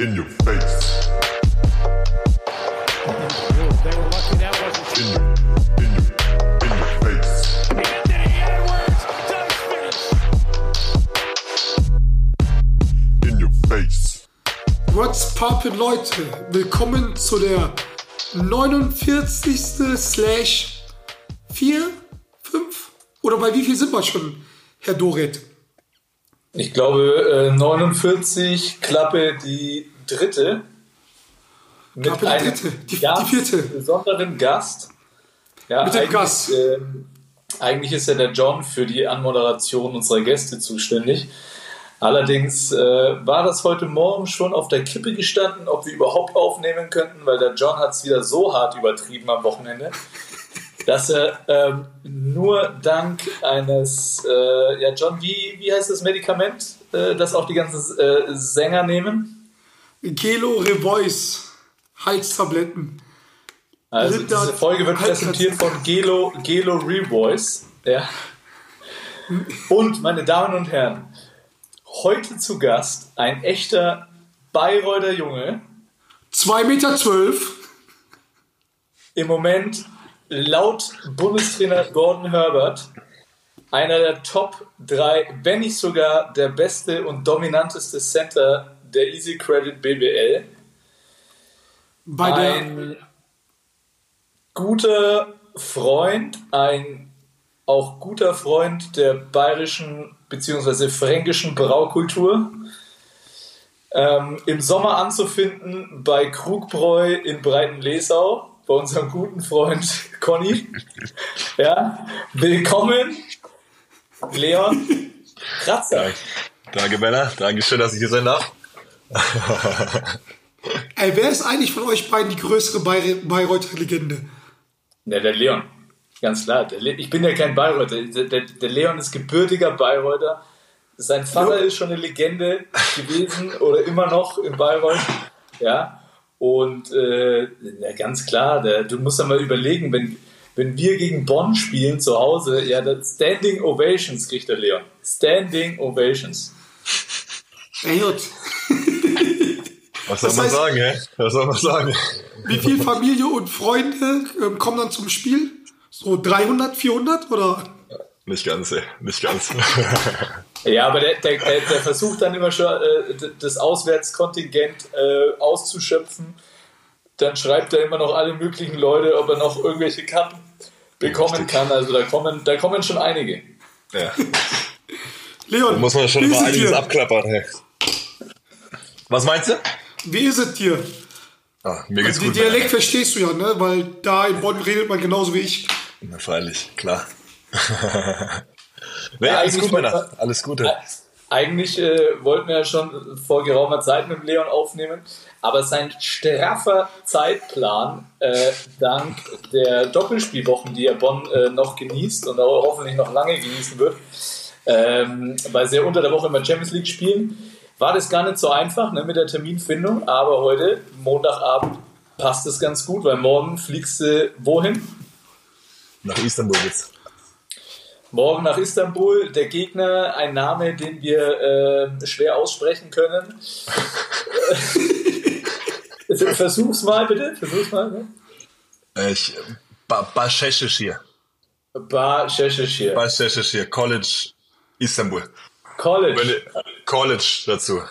In your face. What's poppin', Leute? Willkommen zu der 49. slash 4, 5? Oder bei wie viel sind wir schon, Herr Doret? Ich glaube, äh, 49, Klappe die dritte. Mit Klappe die einem dritte, die- die ganz vierte. besonderen Gast. Ja, Mit dem eigentlich, Gast. ähm, eigentlich ist ja der John für die Anmoderation unserer Gäste zuständig. Allerdings äh, war das heute Morgen schon auf der Kippe gestanden, ob wir überhaupt aufnehmen könnten, weil der John hat es wieder so hart übertrieben am Wochenende, dass er ähm, nur dank eines, äh, ja John, wie, wie heißt das Medikament, äh, das auch die ganzen äh, Sänger nehmen? Gelo Revoice, Halstabletten. Also Linda- diese Folge wird präsentiert von Gelo, Gelo Revoice. Ja. Und meine Damen und Herren, heute zu Gast ein echter Bayreuther Junge, 2,12 Meter. Zwölf. im Moment laut Bundestrainer Gordon Herbert einer der Top 3, wenn nicht sogar der beste und dominanteste Center der Easy Credit BBL. Bei ein guter Freund, ein auch guter Freund der bayerischen bzw. fränkischen Braukultur. Ähm, Im Sommer anzufinden bei Krugbräu in Breitenlesau, bei unserem guten Freund Conny. Ja, willkommen, Leon Kratzer. Danke, Männer. Dankeschön, dass ich hier sein darf. ey, wer ist eigentlich von euch beiden die größere Bayer- Bayreuther Legende? Ja, der Leon. Ganz klar. Der Le ich bin ja kein Bayreuther. Der, der, der Leon ist gebürtiger Bayreuther. Sein Vater Jo. ist schon eine Legende gewesen oder immer noch in Bayreuth. Ja. Und äh, ja, ganz klar, der, du musst ja mal überlegen, wenn, wenn wir gegen Bonn spielen zu Hause, ja, das Standing Ovations kriegt der Leon. Standing Ovations. Ey, gut. Was soll Das man heißt- sagen, hä? Was soll man sagen? Wie viel Familie und Freunde ähm, kommen dann zum Spiel? So 300, 400 oder? Nicht ganz, ey. Nicht ganz. Ja, aber der, der, der, der versucht dann immer schon, äh, das Auswärtskontingent äh, auszuschöpfen. Dann schreibt er immer noch alle möglichen Leute, ob er noch irgendwelche Karten bekommen Richtig. kann. Also da kommen, da kommen schon einige. ja. Leon, Da muss man schon wie immer ist es einiges dir? abklappern, hey. Was meinst du? Wie ist es dir? Ah, mir geht's Den gut. Dialekt verstehst du ja, ne? Weil da in Bonn redet man genauso wie ich. Na, freilich, klar. nee, Ja, alles gut, Männer. Alles Gute. Eigentlich äh, wollten wir ja schon vor geraumer Zeit mit Leon aufnehmen, aber sein straffer Zeitplan äh, dank der Doppelspielwochen, die er Bonn äh, noch genießt und auch hoffentlich noch lange genießen wird, ähm, weil sie ja unter der Woche immer Champions League spielen, war das gar nicht so einfach ne, mit der Terminfindung, aber heute, Montagabend, passt es ganz gut, weil morgen fliegst du wohin? Nach Istanbul geht's. Morgen nach Istanbul, der Gegner, ein Name, den wir ähm, schwer aussprechen können. Versuch's mal bitte, versuch's mal. Ne? Äh, Ich, ba. Ba. Başakşehir. College Istanbul. College. Wenn- College dazu.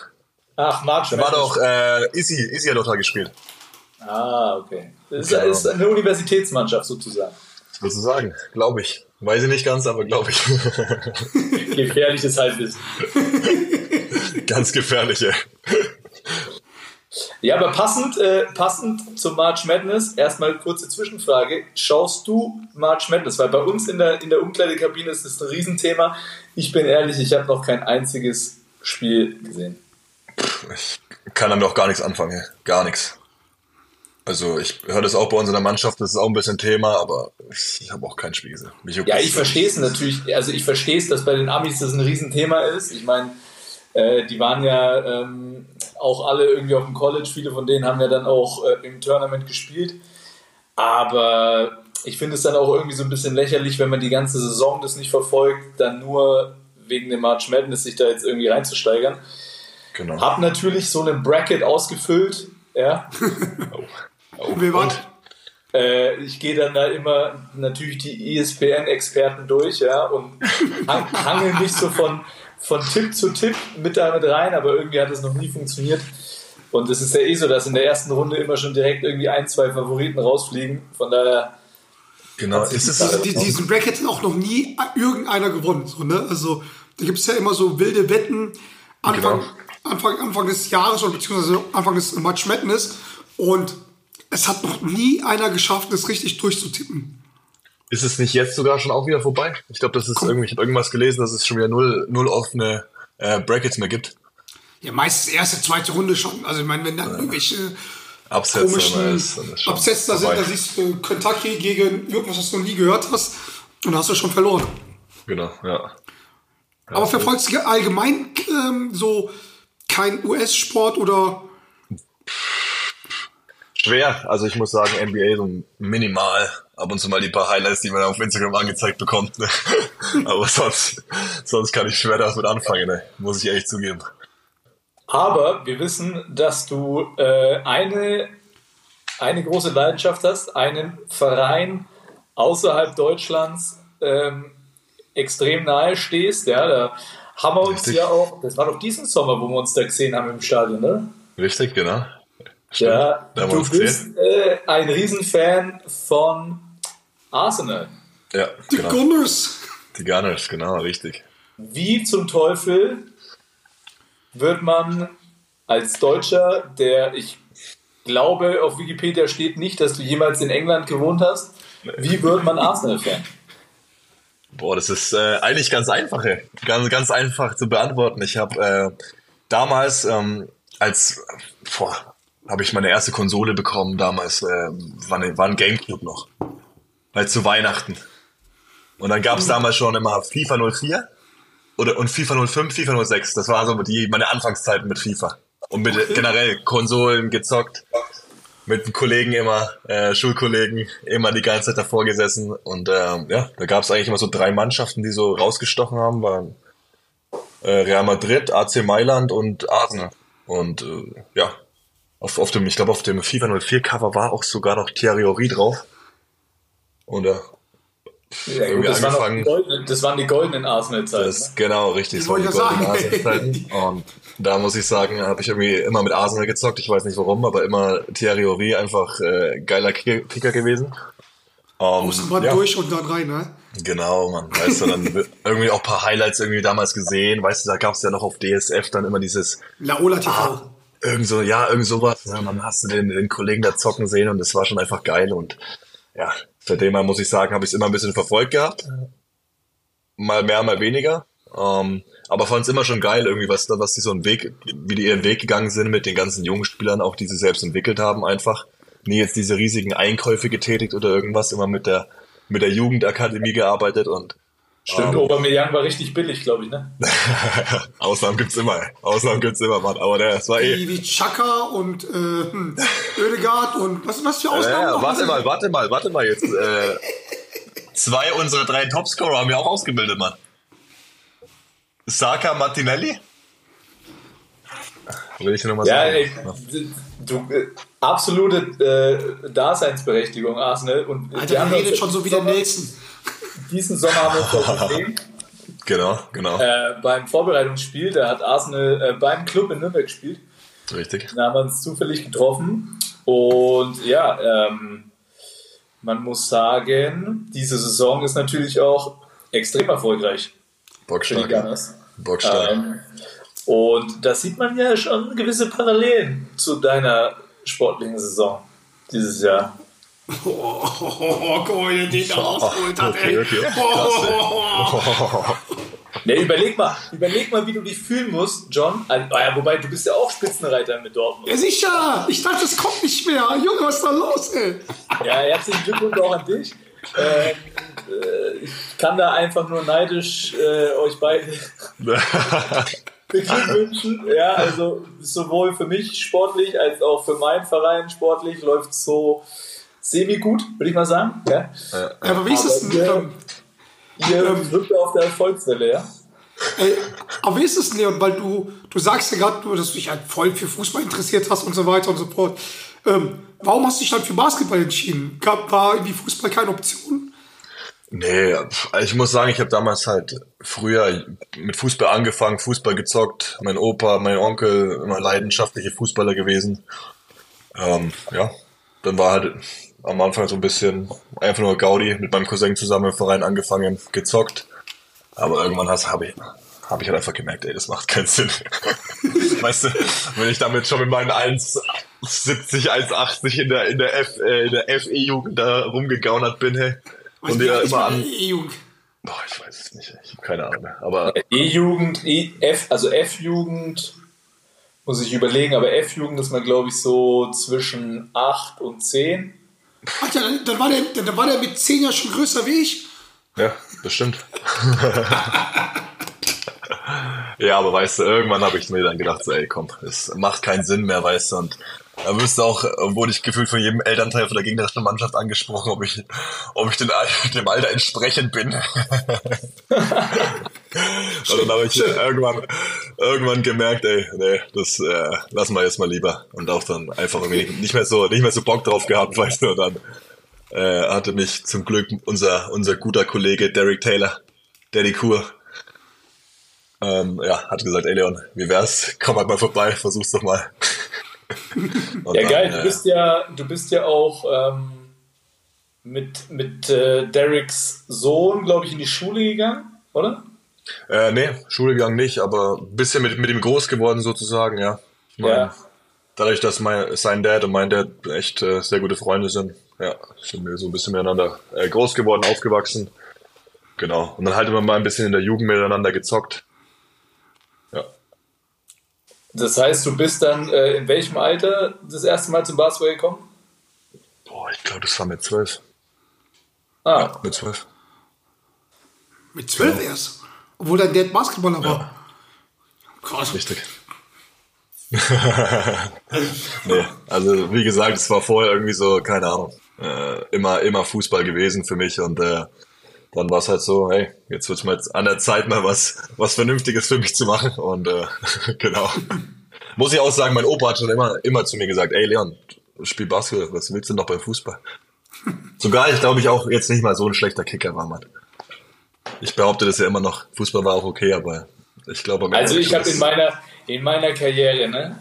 Ach, Marc Da war doch äh, Isi, Isi hat doch da gespielt. Ah, okay. Das ist, ist eine Universitätsmannschaft sozusagen. Sozusagen, glaube ich. Weiß ich nicht ganz, aber glaube ich. Gefährliches Halbwissen. ganz gefährlich, ey. Ja, aber passend, äh, passend zum March Madness, erstmal kurze Zwischenfrage. Schaust du March Madness? Weil bei uns in der, in der Umkleidekabine ist das ein Riesenthema. Ich bin ehrlich, ich habe noch kein einziges Spiel gesehen. Ich kann damit auch gar nichts anfangen, gar nichts. Also ich höre das auch bei uns in der Mannschaft, das ist auch ein bisschen Thema, aber ich, ich habe auch kein Spiel gesehen. Ja, ich verstehe es natürlich. Also ich verstehe es, dass bei den Amis das ein Riesenthema ist. Ich meine, äh, die waren ja ähm, auch alle irgendwie auf dem College. Viele von denen haben ja dann auch äh, im Tournament gespielt. Aber ich finde es dann auch irgendwie so ein bisschen lächerlich, wenn man die ganze Saison das nicht verfolgt, dann nur wegen dem March Madness sich da jetzt irgendwie reinzusteigern. Genau. Hab natürlich so einen Bracket ausgefüllt. Ja. Oh. Wir waren, Äh, ich gehe dann da immer natürlich die E ESPN-Experten durch, ja, und hang, hangel mich so von, von Tipp zu Tipp mit da mit rein, aber irgendwie hat es noch nie funktioniert. Und es ist ja eh so, dass in der ersten Runde immer schon direkt irgendwie ein, zwei Favoriten rausfliegen. Von daher, Genau. Ist es, die, diesen Bracket hat auch noch nie irgendeiner gewonnen. So, ne? Also da gibt es ja immer so wilde Wetten Anfang, Genau. Anfang, Anfang des Jahres oder beziehungsweise Anfang des Match Madness. Und es hat noch nie einer geschafft, das richtig durchzutippen. ist es nicht jetzt sogar schon auch wieder vorbei? Ich glaube, das ist irgendwie, ich habe irgendwas gelesen, dass es schon wieder null, null offene äh, Brackets mehr gibt. Ja, meistens erste, zweite Runde schon. Also ich meine, wenn dann irgendwelche Absätze komischen Absätze da sind, da siehst du Kentucky gegen irgendwas, was du noch nie gehört hast. Und da hast du schon verloren. Genau, ja. Aber verfolgst du allgemein ähm, so kein US-Sport oder Schwer. Also ich muss sagen, NBA so minimal. Ab und zu mal die paar Highlights, die man auf Instagram angezeigt bekommt. Ne? Aber sonst, sonst kann ich schwer damit anfangen, ne? muss ich echt zugeben. aber wir wissen, dass du äh, eine, eine große Leidenschaft hast, einen Verein außerhalb Deutschlands ähm, extrem nahe stehst. Ja, da haben wir uns Richtig. ja auch, das war doch diesen Sommer, wo wir uns da gesehen haben im Stadion, ne? Richtig, genau. Ja, du bist äh, ein Riesenfan von Arsenal. Ja, die genau. Gunners? Die Gunners, genau, richtig. Wie zum Teufel wird man als Deutscher, der ich glaube, auf Wikipedia steht nicht, dass du jemals in England gewohnt hast, wie wird man Arsenal-Fan? Boah, das ist äh, eigentlich ganz einfach, ey. ganz ganz einfach zu beantworten. Ich habe äh, damals ähm, als boah, habe ich meine erste Konsole bekommen. Damals äh, war, ne, war ein Gamecube noch, halt zu Weihnachten. Und dann gab's damals schon immer FIFA 04 oder und FIFA 05, FIFA 06. Das war so die meine Anfangszeiten mit FIFA und mit generell Konsolen gezockt mit Kollegen immer, äh, Schulkollegen, immer die ganze Zeit davor gesessen. Und ähm, ja, da gab es eigentlich immer so drei Mannschaften, die so rausgestochen haben, waren äh, Real Madrid, AC Mailand und Arsenal. Und äh, ja, auf, auf dem, ich glaube auf dem FIFA 04 Cover war auch sogar noch Thierry Henry drauf. Und ja, Ja, Irgendwie das, waren goldenen, das waren die goldenen Arsenal-Zeiten. das genau richtig. Das waren die ja goldenen. Arsenal-Zeiten. Und da muss ich sagen, habe ich irgendwie immer mit Arsenal gezockt. Ich weiß nicht warum, aber immer Thierry Henry einfach äh, geiler Kicker gewesen. Um, Außenbahn durch und dann rein, ne? Genau, man. Weißt du, dann irgendwie auch ein paar Highlights irgendwie damals gesehen. Weißt du, da gab's ja noch auf DSF dann immer dieses, Laola TV. Irgend so, ja, irgend sowas. Ja, man hast du den, den Kollegen da zocken sehen und das war schon einfach geil. Und ja, seitdem mal muss ich sagen, habe ich es immer ein bisschen verfolgt gehabt. Mal mehr, mal weniger. Ähm, aber fand es immer schon geil, irgendwie, was, da- was die so einen Weg, wie die ihren Weg gegangen sind mit den ganzen jungen Spielern, auch die sie selbst entwickelt haben, einfach. Nie jetzt diese riesigen Einkäufe getätigt oder irgendwas, immer mit der, mit der Jugendakademie gearbeitet und Stimmt, Aubameyang war richtig billig, glaube ich, ne? Ausnahmen gibt's immer. Ausnahmen gibt's immer, Mann. Aber der, das war eh. Wie, wie Chaka und äh, Oedegaard und was, was für Ausnahmen ja, noch? warte mal, warte mal, warte mal jetzt. Äh, zwei unserer drei Topscorer haben wir auch ausgebildet, Mann. Saka Martinelli? Will ich nur mal Ja, sagen. ey, du, äh, absolute äh, Daseinsberechtigung, Arsenal. Und Alter, wir der haben redet schon so wie der Nelson. Diesen Sommer haben wir uns das gesehen. Genau, genau. Äh, beim Vorbereitungsspiel, da hat Arsenal äh, beim Club in Nürnberg gespielt. Richtig. Da haben wir uns zufällig getroffen. Und ja, ähm, man muss sagen, diese Saison ist natürlich auch extrem erfolgreich Bockstark. Bockstark. Ähm, und da sieht man ja schon gewisse Parallelen zu deiner sportlichen Saison dieses Jahr. Oh, oh, oh, guck mal, wie der den da rausgeholt hat, okay, ey. okay. Oh. Ne, überleg mal, überleg mal, wie du dich fühlen musst, John. Also, ah ja, wobei, du bist ja auch Spitzenreiter mit Dortmund. Ja, sicher. Ich dachte, es kommt nicht mehr. Junge, was ist da los, ey? Ja, herzlichen Glückwunsch auch an dich. Ähm, äh, ich kann da einfach nur neidisch äh, euch beide beglückwünschen. Ja, also sowohl für mich sportlich als auch für meinen Verein sportlich läuft es so semi-gut, würde ich mal sagen. Ja? Ja, aber wie ist es Aber denn? ihr- Ähm, Ihr auf der Erfolgswelle, ja? Ey, aber wie ist es, Leon? Weil du, du sagst ja gerade nur, dass du dich halt voll für Fußball interessiert hast und so weiter und so fort. Ähm, warum hast du dich dann für Basketball entschieden? Gab, war irgendwie Fußball keine Option? Nee, pf, ich muss sagen, ich habe damals halt früher mit Fußball angefangen, Fußball gezockt. Mein Opa, mein Onkel, immer leidenschaftliche Fußballer gewesen. Ähm, ja, dann war halt am Anfang so ein bisschen einfach nur Gaudi mit meinem Cousin zusammen im Verein angefangen, gezockt. Aber irgendwann habe ich, hab ich halt einfach gemerkt, ey, das macht keinen Sinn. weißt du, wenn ich damit schon mit meinen 1,70, 1,80 in der, in der F, äh, in der FE-Jugend da rumgegaunert bin, hey. Und ja immer an. E-Jugend. Boah, ich weiß es nicht. Ich habe keine Ahnung. Aber E-Jugend, E- F, also F-Jugend, muss ich überlegen, aber F-Jugend ist man, glaube ich, so zwischen 8 und 10. Alter, dann, dann, war der, dann, war der mit 10 Jahren schon größer wie ich. ja, bestimmt. ja, aber weißt du, irgendwann habe ich mir dann gedacht, so, ey, komm, es macht keinen Sinn mehr, weißt du. Und da wirst du auch, wurde ich gefühlt von jedem Elternteil von der gegnerischen Mannschaft angesprochen, ob ich, ob ich den, dem Alter entsprechend bin. Und dann habe ich irgendwann, irgendwann gemerkt, ey, nee, das äh, lassen wir jetzt mal lieber. Und auch dann einfach irgendwie nicht mehr so, nicht mehr so Bock drauf gehabt, weißt du. Und dann äh, hatte mich zum Glück unser, unser guter Kollege Derek Taylor, Daddy Kur, ähm, ja, hat gesagt, ey Leon, wie wär's? Komm halt mal vorbei, versuch's doch mal. Ja, dann, geil, du äh, bist ja, du bist ja auch ähm, mit, mit äh, Dereks Sohn, glaube ich, in die Schule gegangen, oder? Äh, nee, Schule gegangen nicht, aber ein bisschen mit, mit ihm groß geworden sozusagen, ja. Mein, Ja. Dadurch, dass mein, sein Dad und mein Dad echt äh, sehr gute Freunde sind, ja, sind wir so ein bisschen miteinander äh, groß geworden, aufgewachsen. Genau. Und dann halt immer mal ein bisschen in der Jugend miteinander gezockt. Ja. Das heißt, du bist dann äh, in welchem Alter das erste Mal zum Basketball gekommen? Boah, ich glaube, das war mit zwölf. Ah, Mit zwölf. Mit 12 erst. Obwohl dein Dad Basketballer war. Krass. Richtig. nee, also wie gesagt, es war vorher irgendwie so, keine Ahnung, äh, immer, immer Fußball gewesen für mich und äh, dann war es halt so, hey, jetzt wird's mal jetzt an der Zeit mal was, was Vernünftiges für mich zu machen und äh, genau. Muss ich auch sagen, mein Opa hat schon immer, immer zu mir gesagt, ey Leon, spiel Basketball, was willst du noch beim Fußball? Sogar ich glaube ich auch jetzt nicht mal so ein schlechter Kicker war, Mann. Ich behaupte das ja immer noch, Fußball war auch okay, aber ich glaube... also ich habe in meiner, in meiner Karriere, ne,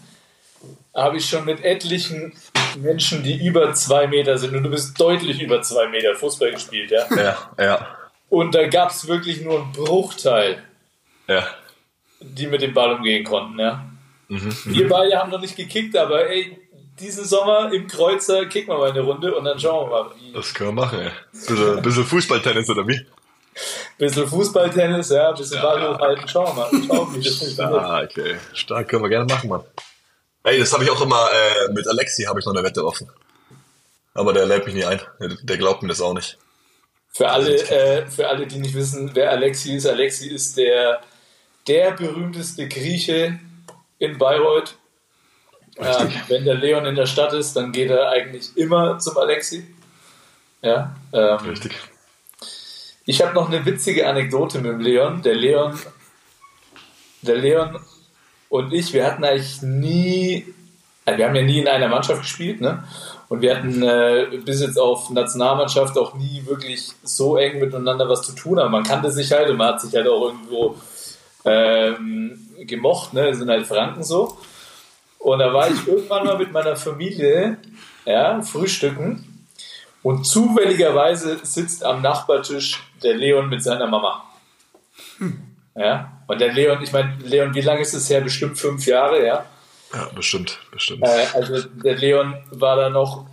habe ich schon mit etlichen Menschen, die über zwei Meter sind, und du bist deutlich über zwei Meter Fußball gespielt, ja. Ja, ja, Und da gab es wirklich nur einen Bruchteil, ja. die mit dem Ball umgehen konnten, ja. Wir beide haben noch nicht gekickt, aber ey, diesen Sommer im Kreuzer kicken wir mal eine Runde und dann schauen wir mal. Wie, Das können wir machen, ey. Bisschen, bisschen Fußballtennis oder wie? bisschen Fußballtennis, ja, bisschen Ball hochhalten, schauen wir mal. Schauen, wie das. Ah, okay. Stark, können wir gerne machen, Mann. Ey, das habe ich auch immer, äh, mit Alexi habe ich noch eine Wette offen. Aber der lädt mich nie ein. Der, der glaubt mir das auch nicht. Für alle, äh, für alle, die nicht wissen, wer Alexi ist, Alexi ist der, der berühmteste Grieche in Bayreuth. Ähm, wenn der Leon in der Stadt ist, dann geht er eigentlich immer zum Alexi. Ja, ähm, Richtig. Ich habe noch eine witzige Anekdote mit dem Leon. Der Leon, der Leon und ich, wir hatten eigentlich nie, also wir haben ja nie in einer Mannschaft gespielt, ne? Und wir hatten äh, bis jetzt auf Nationalmannschaft auch nie wirklich so eng miteinander was zu tun. Aber man kannte sich halt und man hat sich halt auch irgendwo ähm, gemocht, ne? Das sind halt Franken so. Und da war ich irgendwann mal mit meiner Familie, ja, frühstücken. Und zufälligerweise sitzt am Nachbartisch der Leon mit seiner Mama. Ja, und der Leon, ich meine, Leon, wie lange ist es her? Bestimmt fünf Jahre, ja. Ja, bestimmt, bestimmt. Äh, also der Leon war da noch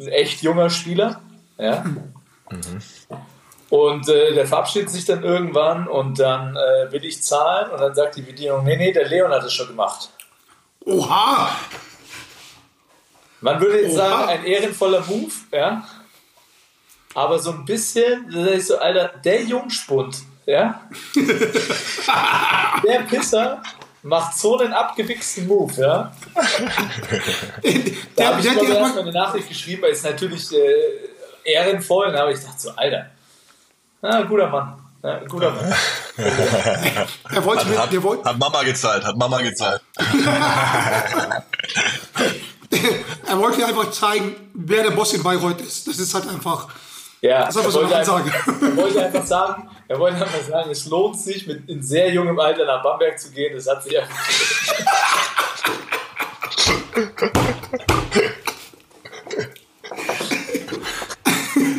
ein echt junger Spieler, ja. Und äh, der verabschiedet sich dann irgendwann und dann äh, will ich zahlen und dann sagt die Bedienung, nee, nee, der Leon hat es schon gemacht. Oha! Man würde jetzt Oha. sagen, ein ehrenvoller Move, ja. Aber so ein bisschen, da sag ich so, Alter, der Jungspund, ja. der Pisser macht so einen abgewichsten Move, ja. Da Der, habe ich, der, glaube ich, der, erstmal eine Nachricht geschrieben, weil es natürlich äh, ehrenvoll, aber ich dachte so, Alter, na, guter Mann. Ja, guter Mann. Er wollte, mir, Hat, der wollte, hat Mama gezahlt, hat Mama gezahlt. er wollte mir einfach zeigen, wer der Boss in Bayreuth ist. Das ist halt einfach. Ja, Das ist aber er wollte einfach- Ansage. Er wollte einfach sagen, er wollte einfach sagen, es lohnt sich, mit in sehr jungem Alter nach Bamberg zu gehen. Das hat sich einfach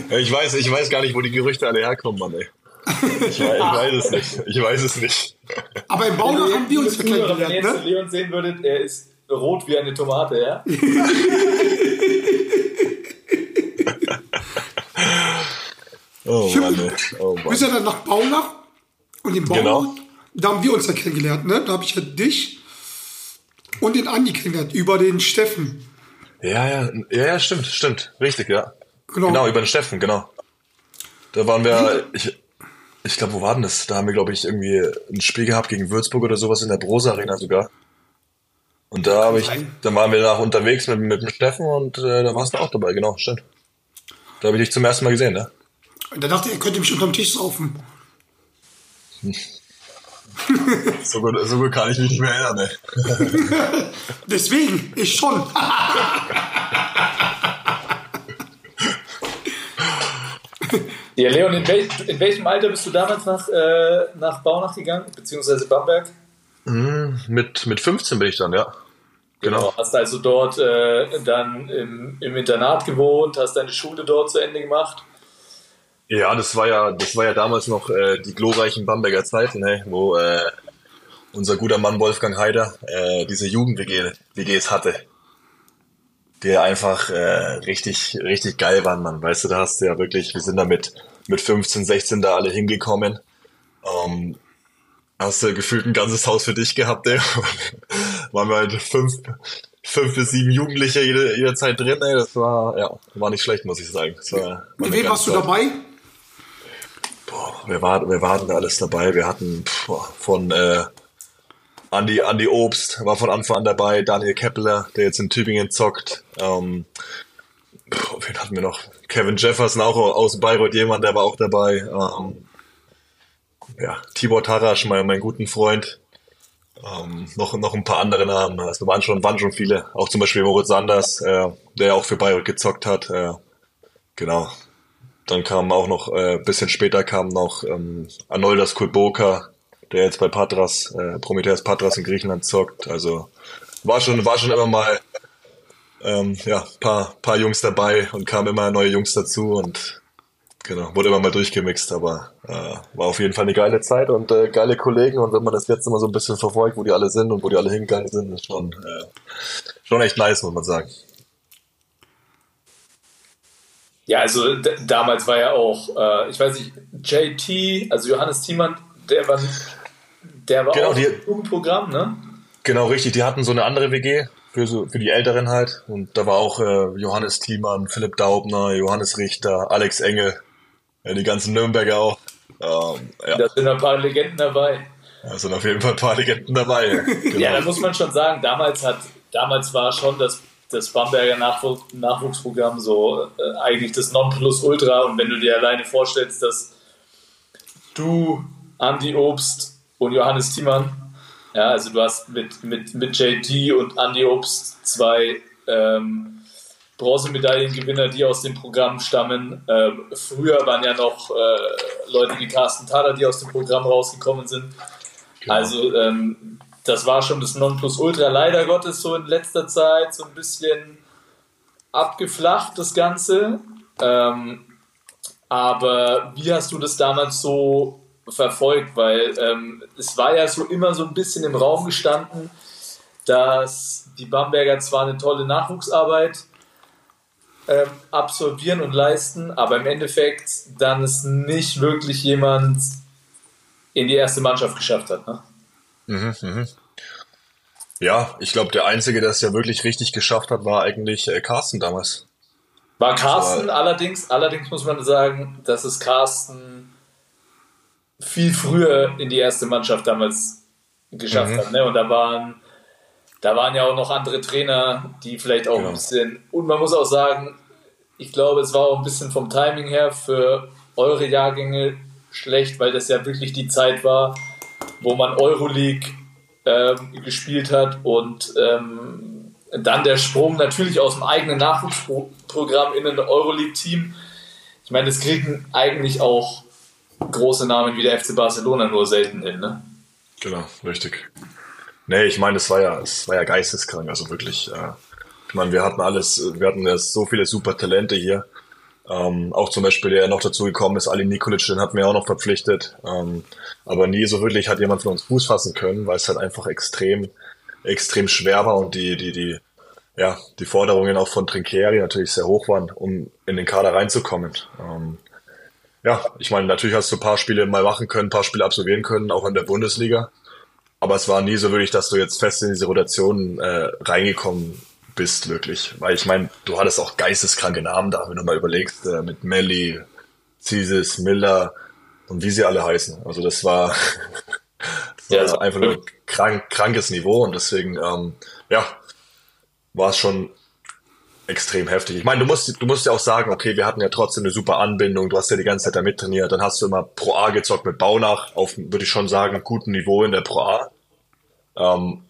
Ja, Ich weiß, ich weiß gar nicht, wo die Gerüchte alle herkommen, Mann, ey. Ich weiß, ich weiß es nicht. Ich weiß es nicht. Aber im Baunach haben wir uns Zuhörer, Wenn ihr kennengelernt, jetzt ne? Leon sehen würdet, er ist rot wie eine Tomate, ja? Oh Mann. Oh Du Mann. bist ja dann nach Baunach und im Baunach, Genau. da haben wir uns ja kennengelernt, ne? Da habe ich ja dich und den Andi kennengelernt, über den Steffen. Ja, ja, ja, ja, stimmt, stimmt. Richtig, ja. Genau. Genau, über den Steffen, genau. Da waren wir, ich, ich glaube, wo war denn das? Da haben wir, glaube ich, irgendwie ein Spiel gehabt gegen Würzburg oder sowas in der Brose Arena sogar. Und da habe ich, dann waren wir nach unterwegs mit, mit dem Steffen und äh, da warst du auch dabei, genau, stimmt. Da habe ich dich zum ersten Mal gesehen, ne? Und da dachte er, er könnte mich unterm Tisch saufen. So gut, so gut kann ich mich nicht mehr erinnern, ne? Deswegen, ich schon. Ja, Leon, in, wel in welchem Alter bist du damals nach, äh, nach Baunach gegangen, beziehungsweise Bamberg? Mit, mit 15 bin ich dann, ja. Genau. Hast also dort äh, dann im, im Internat gewohnt, hast deine Schule dort zu Ende gemacht. Ja, das war ja, das war ja damals noch äh, die glorreichen Bamberger Zeiten, ne, wo äh, unser guter Mann Wolfgang Haider äh, diese Jugend-WGs hatte. Die einfach äh, richtig, richtig geil waren, Mann. Weißt du, da hast du ja wirklich, wir sind da mit, mit 15, 16 da alle hingekommen. Ähm, hast du gefühlt ein ganzes Haus für dich gehabt, ey. Waren wir halt fünf, fünf bis sieben Jugendliche jede, jederzeit drin, ey. Das war, ja, war nicht schlecht, muss ich sagen. Das war, war Mit wem warst du dabei? Wer war, wer war denn da alles dabei? Wir hatten von äh, Andi, Andi Obst war von Anfang an dabei, Daniel Keppeler, der jetzt in Tübingen zockt. Ähm, wen hatten wir noch? Kevin Jefferson, auch aus Bayreuth, jemand, der war auch dabei. Ähm, ja, Tibor Tarasch, mein, mein guten Freund. Ähm, noch, noch ein paar andere Namen. Also waren schon, waren schon viele. Auch zum Beispiel Moritz Sanders, äh, der ja auch für Bayreuth gezockt hat. Äh, genau. Dann kam auch noch, äh, bisschen später kam noch ähm, Arnoldas Kulboka, der jetzt bei Patras, äh, Prometheus Patras in Griechenland zockt. Also war schon, war schon immer mal ähm, ja, paar, paar Jungs dabei und kamen immer neue Jungs dazu und genau, wurde immer mal durchgemixt, aber äh, war auf jeden Fall eine geile Zeit und äh, geile Kollegen und wenn man das jetzt immer so ein bisschen verfolgt, wo die alle sind und wo die alle hingegangen sind, ist schon, äh, schon echt nice, muss man sagen. Ja, also damals war ja auch, äh, ich weiß nicht, JT, also Johannes Thiemann, der war, der war Genau, auch die- im Jugendprogramm, ne? Genau, richtig. Die hatten so eine andere WG für, so, für die Älteren halt. Und da war auch äh, Johannes Thiemann, Philipp Daubner, Johannes Richter, Alex Engel, ja, die ganzen Nürnberger auch. Ähm, ja, Da sind ein paar Legenden dabei. da sind auf jeden Fall ein paar Legenden dabei. Genau. Ja, da muss man schon sagen, damals hat, damals war schon das, das Bamberger Nachwuch, Nachwuchsprogramm so äh, eigentlich das Nonplusultra. Und wenn du dir alleine vorstellst, dass du, Andy Obst und Johannes Thiemann, ja, also du hast mit, mit, mit JT und Andy Obst zwei ähm, Bronzemedaillengewinner, die aus dem Programm stammen. Ähm, früher waren ja noch äh, Leute wie Carsten Thaler, die aus dem Programm rausgekommen sind. Also ähm, das war schon das Nonplusultra. Leider Gottes so in letzter Zeit so ein bisschen abgeflacht, das Ganze. Ähm, aber wie hast du das damals so verfolgt? Weil ähm, es war ja so immer so ein bisschen im Raum gestanden, dass die Bamberger zwar eine tolle Nachwuchsarbeit ähm, absolvieren und leisten, aber im Endeffekt dann es nicht wirklich jemand in die erste Mannschaft geschafft hat. Ne? Ja, ich glaube, der Einzige, der es ja wirklich richtig geschafft hat, war eigentlich äh, Carsten damals. War Carsten war- allerdings, allerdings muss man sagen, dass es Carsten viel früher in die erste Mannschaft damals geschafft hat. Ne? Und da waren, da waren ja auch noch andere Trainer, die vielleicht auch Genau. ein bisschen. Und man muss auch sagen, ich glaube, es war auch ein bisschen vom Timing her für eure Jahrgänge schlecht, weil das ja wirklich die Zeit war, wo man Euroleague ähm, gespielt hat und ähm, dann der Sprung natürlich aus dem eigenen Nachwuchsprogramm in ein Euroleague-Team. Ich meine, das kriegen eigentlich auch große Namen wie der FC Barcelona nur selten hin, ne? Genau, richtig. Nee, ich meine, es war ja, es war ja geisteskrank, also wirklich. Äh, ich meine, wir hatten alles, wir hatten ja so viele super Talente hier. Ähm, auch zum Beispiel, der noch dazu gekommen ist, Ali Nikolic, den hatten wir auch noch verpflichtet. Ähm, aber nie so wirklich hat jemand von uns Fuß fassen können, weil es halt einfach extrem, extrem schwer war und die, die, die, ja, die Forderungen auch von Trinkieri natürlich sehr hoch waren, um in den Kader reinzukommen. Ähm, ja, ich meine, natürlich hast du ein paar Spiele mal machen können, ein paar Spiele absolvieren können, auch in der Bundesliga. Aber es war nie so wirklich, dass du jetzt fest in diese Rotation äh, reingekommen bist, wirklich. Weil ich meine, du hattest auch geisteskranke Namen da, wenn du mal überlegst, äh, mit Melly, Cisis, Miller und wie sie alle heißen. Also das war, das war Ja. einfach nur krank, krankes Niveau und deswegen, ähm, ja, war es schon extrem heftig. Ich meine, du musst, du musst ja auch sagen, okay, wir hatten ja trotzdem eine super Anbindung, du hast ja die ganze Zeit da mittrainiert, dann hast du immer Pro A gezockt mit Baunach, auf, würde ich schon sagen, gutem Niveau in der Pro A. Ähm,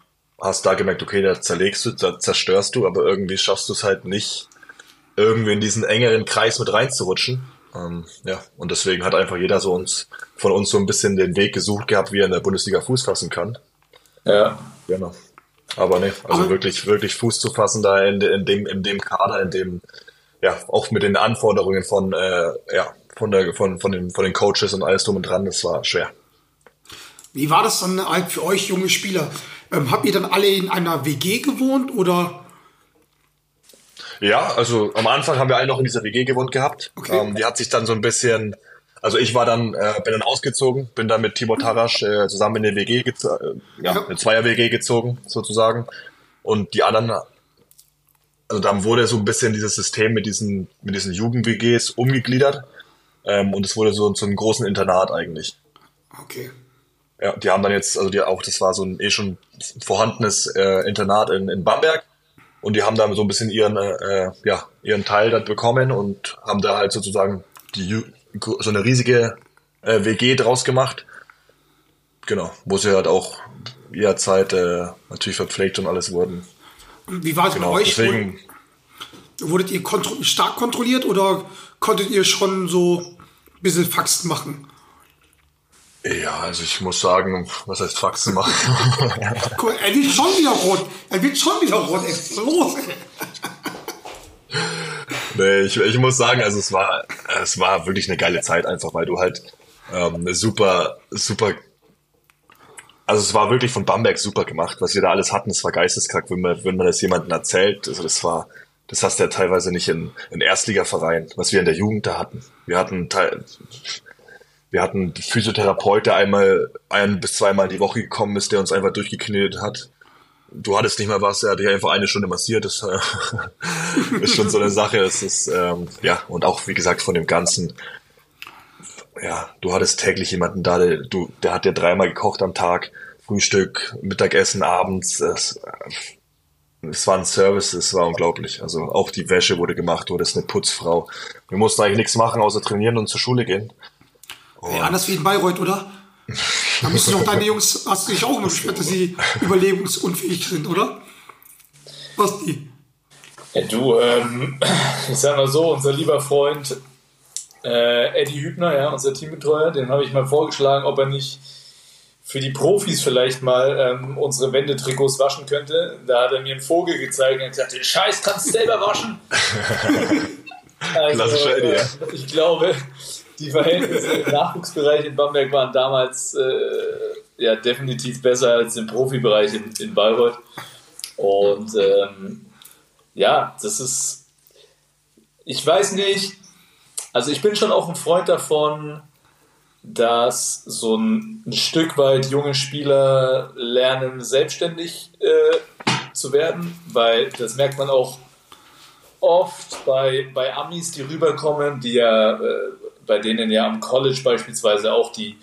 hast da gemerkt, okay, da zerlegst du, da zerstörst du, aber irgendwie schaffst du es halt nicht, irgendwie in diesen engeren Kreis mit reinzurutschen. Ähm, ja, und deswegen hat einfach jeder so uns, von uns so ein bisschen den Weg gesucht gehabt, wie er in der Bundesliga Fuß fassen kann. Ja. Genau. Aber ne, also Aber- wirklich, wirklich Fuß zu fassen da in, in dem, in dem Kader, in dem, ja, auch mit den Anforderungen von, äh, ja, von der, von, von den, von den Coaches und alles drum und dran, das war schwer. Wie war das dann halt für euch junge Spieler? Ähm, habt ihr dann alle in einer WG gewohnt oder? Ja, also am Anfang haben wir alle noch in dieser WG gewohnt gehabt. Okay. Ähm, die hat sich dann so ein bisschen, also ich war dann, äh, bin dann ausgezogen, bin dann mit Tibor Tarasch äh, zusammen in eine WG, äh, ja, Ja. eine Zweier-WG gezogen, sozusagen. Und die anderen, also dann wurde so ein bisschen dieses System mit diesen, mit diesen Jugend-WGs umgegliedert. Ähm, und es wurde so zu einem großen Internat eigentlich. Okay. Ja, die haben dann jetzt, also die auch, das war so ein eh schon vorhandenes äh, Internat in, in Bamberg und die haben da so ein bisschen ihren, äh, ja, ihren Teil da bekommen und haben da halt sozusagen die so eine riesige äh, WG draus gemacht. Genau, wo sie halt auch jederzeit äh, natürlich verpflegt und alles wurden. Wie war es Genau, bei euch? deswegen, Wurdet ihr kontro stark kontrolliert oder konntet ihr schon so ein bisschen Faxen machen? Ja, also ich muss sagen, was heißt Faxen machen? Mal, er wird schon wieder rot. Er wird schon wieder rot. Ey, los? Nee, ich, ich muss sagen, also es war, es war wirklich eine geile Zeit einfach, weil du halt ähm, eine super, super, also es war wirklich von Bamberg super gemacht, was wir da alles hatten, es war geisteskrank, wenn man, wenn man das jemandem erzählt, also das war, das hast du ja teilweise nicht in, in Erstligavereinen, was wir in der Jugend da hatten. Wir hatten wir hatten einen Physiotherapeut, der einmal ein bis zweimal die Woche gekommen ist, der uns einfach durchgeknetet hat. Du hattest nicht mal was, er hat dich einfach eine Stunde massiert. Das äh, ist schon so eine Sache. Es ist, ähm, ja, und auch, wie gesagt, von dem Ganzen, ja, du hattest täglich jemanden da, der, du, der hat dir dreimal gekocht am Tag, Frühstück, Mittagessen, abends. Es, äh, es war ein Service, es war unglaublich. Also auch die Wäsche wurde gemacht, du hattest eine Putzfrau. Wir mussten eigentlich nichts machen, außer trainieren und zur Schule gehen. Ey, anders wie in Bayreuth, oder? Da müssen doch deine Jungs, hast du dich auch immer beschwert, dass sie überlebensunfähig sind, oder? Was die? Ja, du, ähm, ich sag mal so, unser lieber Freund äh, Eddie Hübner, ja, unser Teambetreuer, den habe ich mal vorgeschlagen, ob er nicht für die Profis vielleicht mal ähm, unsere Wendetrikots waschen könnte. Da hat er mir einen Vogel gezeigt und gesagt, den Scheiß kannst du selber waschen. also, Klassischer Eddie, äh, ja. Ich glaube, die Verhältnisse im Nachwuchsbereich in Bamberg waren damals äh, ja definitiv besser als im Profibereich in, in Bayreuth. Und ähm, ja, das ist, ich weiß nicht, also ich bin schon auch ein Freund davon, dass so ein, ein Stück weit junge Spieler lernen, selbstständig äh, zu werden, weil das merkt man auch oft bei, bei Amis, die rüberkommen, die ja, äh, bei denen ja am College beispielsweise auch die,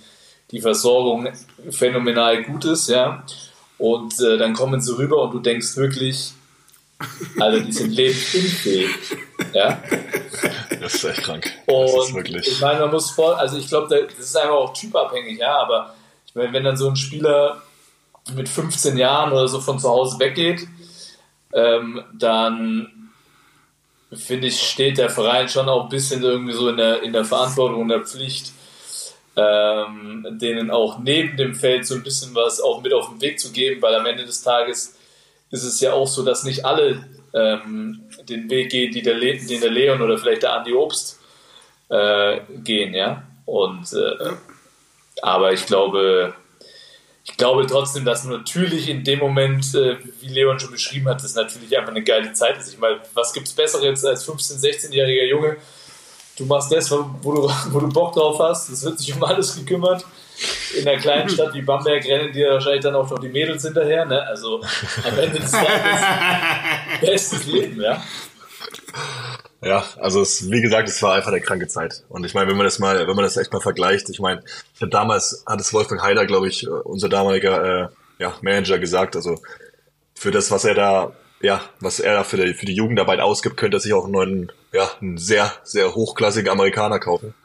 die Versorgung phänomenal gut ist, ja. Und äh, dann kommen sie rüber und du denkst wirklich, also die sind lebensunfähig. Ja? Das ist echt krank. Das ist Und wirklich. ich meine, man muss vor, also ich glaube, das ist einfach auch typabhängig, ja, aber ich meine, wenn dann so ein Spieler mit 15 Jahren oder so von zu Hause weggeht, ähm, dann finde ich, steht der Verein schon auch ein bisschen irgendwie so in der, in der Verantwortung und der Pflicht, ähm, denen auch neben dem Feld so ein bisschen was auch mit auf den Weg zu geben, weil am Ende des Tages ist es ja auch so, dass nicht alle ähm, den Weg gehen, die der Le den der Leon oder vielleicht der Andi Obst äh, gehen, ja. Und äh, aber ich glaube, ich glaube trotzdem, dass natürlich in dem Moment, äh, wie Leon schon beschrieben hat, das natürlich einfach eine geile Zeit ist. Ich meine, was gibt's Besseres als 15-, 16-jähriger Junge? Du machst das, wo du, wo du Bock drauf hast. Es wird sich um alles gekümmert. In einer kleinen Stadt wie Bamberg rennen dir wahrscheinlich dann auch noch die Mädels hinterher. Ne? Also am Ende des Tages bestes Leben, ja. Ja, also es, wie gesagt, es war einfach eine kranke Zeit. Und ich meine, wenn man das mal, wenn man das echt mal vergleicht, ich meine, ich hab damals hat es Wolfgang Heider, glaube ich, äh, unser damaliger äh, ja, Manager gesagt, also für das, was er da, ja, was er da für die, für die Jugendarbeit ausgibt, könnte er sich auch einen neuen, ja, einen sehr, sehr hochklassigen Amerikaner kaufen.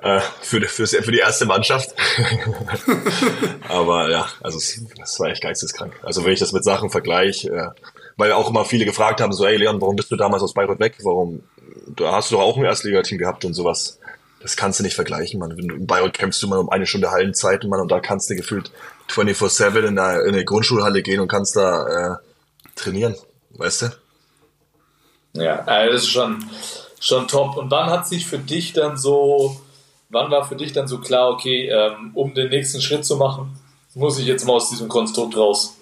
Äh, für, die- für, für die erste Mannschaft. Aber ja, also es, das war echt geisteskrank. Also wenn ich das mit Sachen vergleiche, äh, weil auch immer viele gefragt haben, so, hey Leon, warum bist du damals aus Bayreuth weg? Warum, da hast du doch auch ein Erstligateam gehabt und sowas. Das kannst du nicht vergleichen, du- In Bayreuth kämpfst du mal um eine Stunde Hallenzeit, Mann, und da kannst du gefühlt 24-7 in, eine- in eine Grundschulhalle gehen und kannst da äh, trainieren, weißt du? Ja, also das ist schon, schon top. Und wann hat sich für dich dann so, wann war für dich dann so klar, okay, ähm, um den nächsten Schritt zu machen, muss ich jetzt mal aus diesem Konstrukt raus?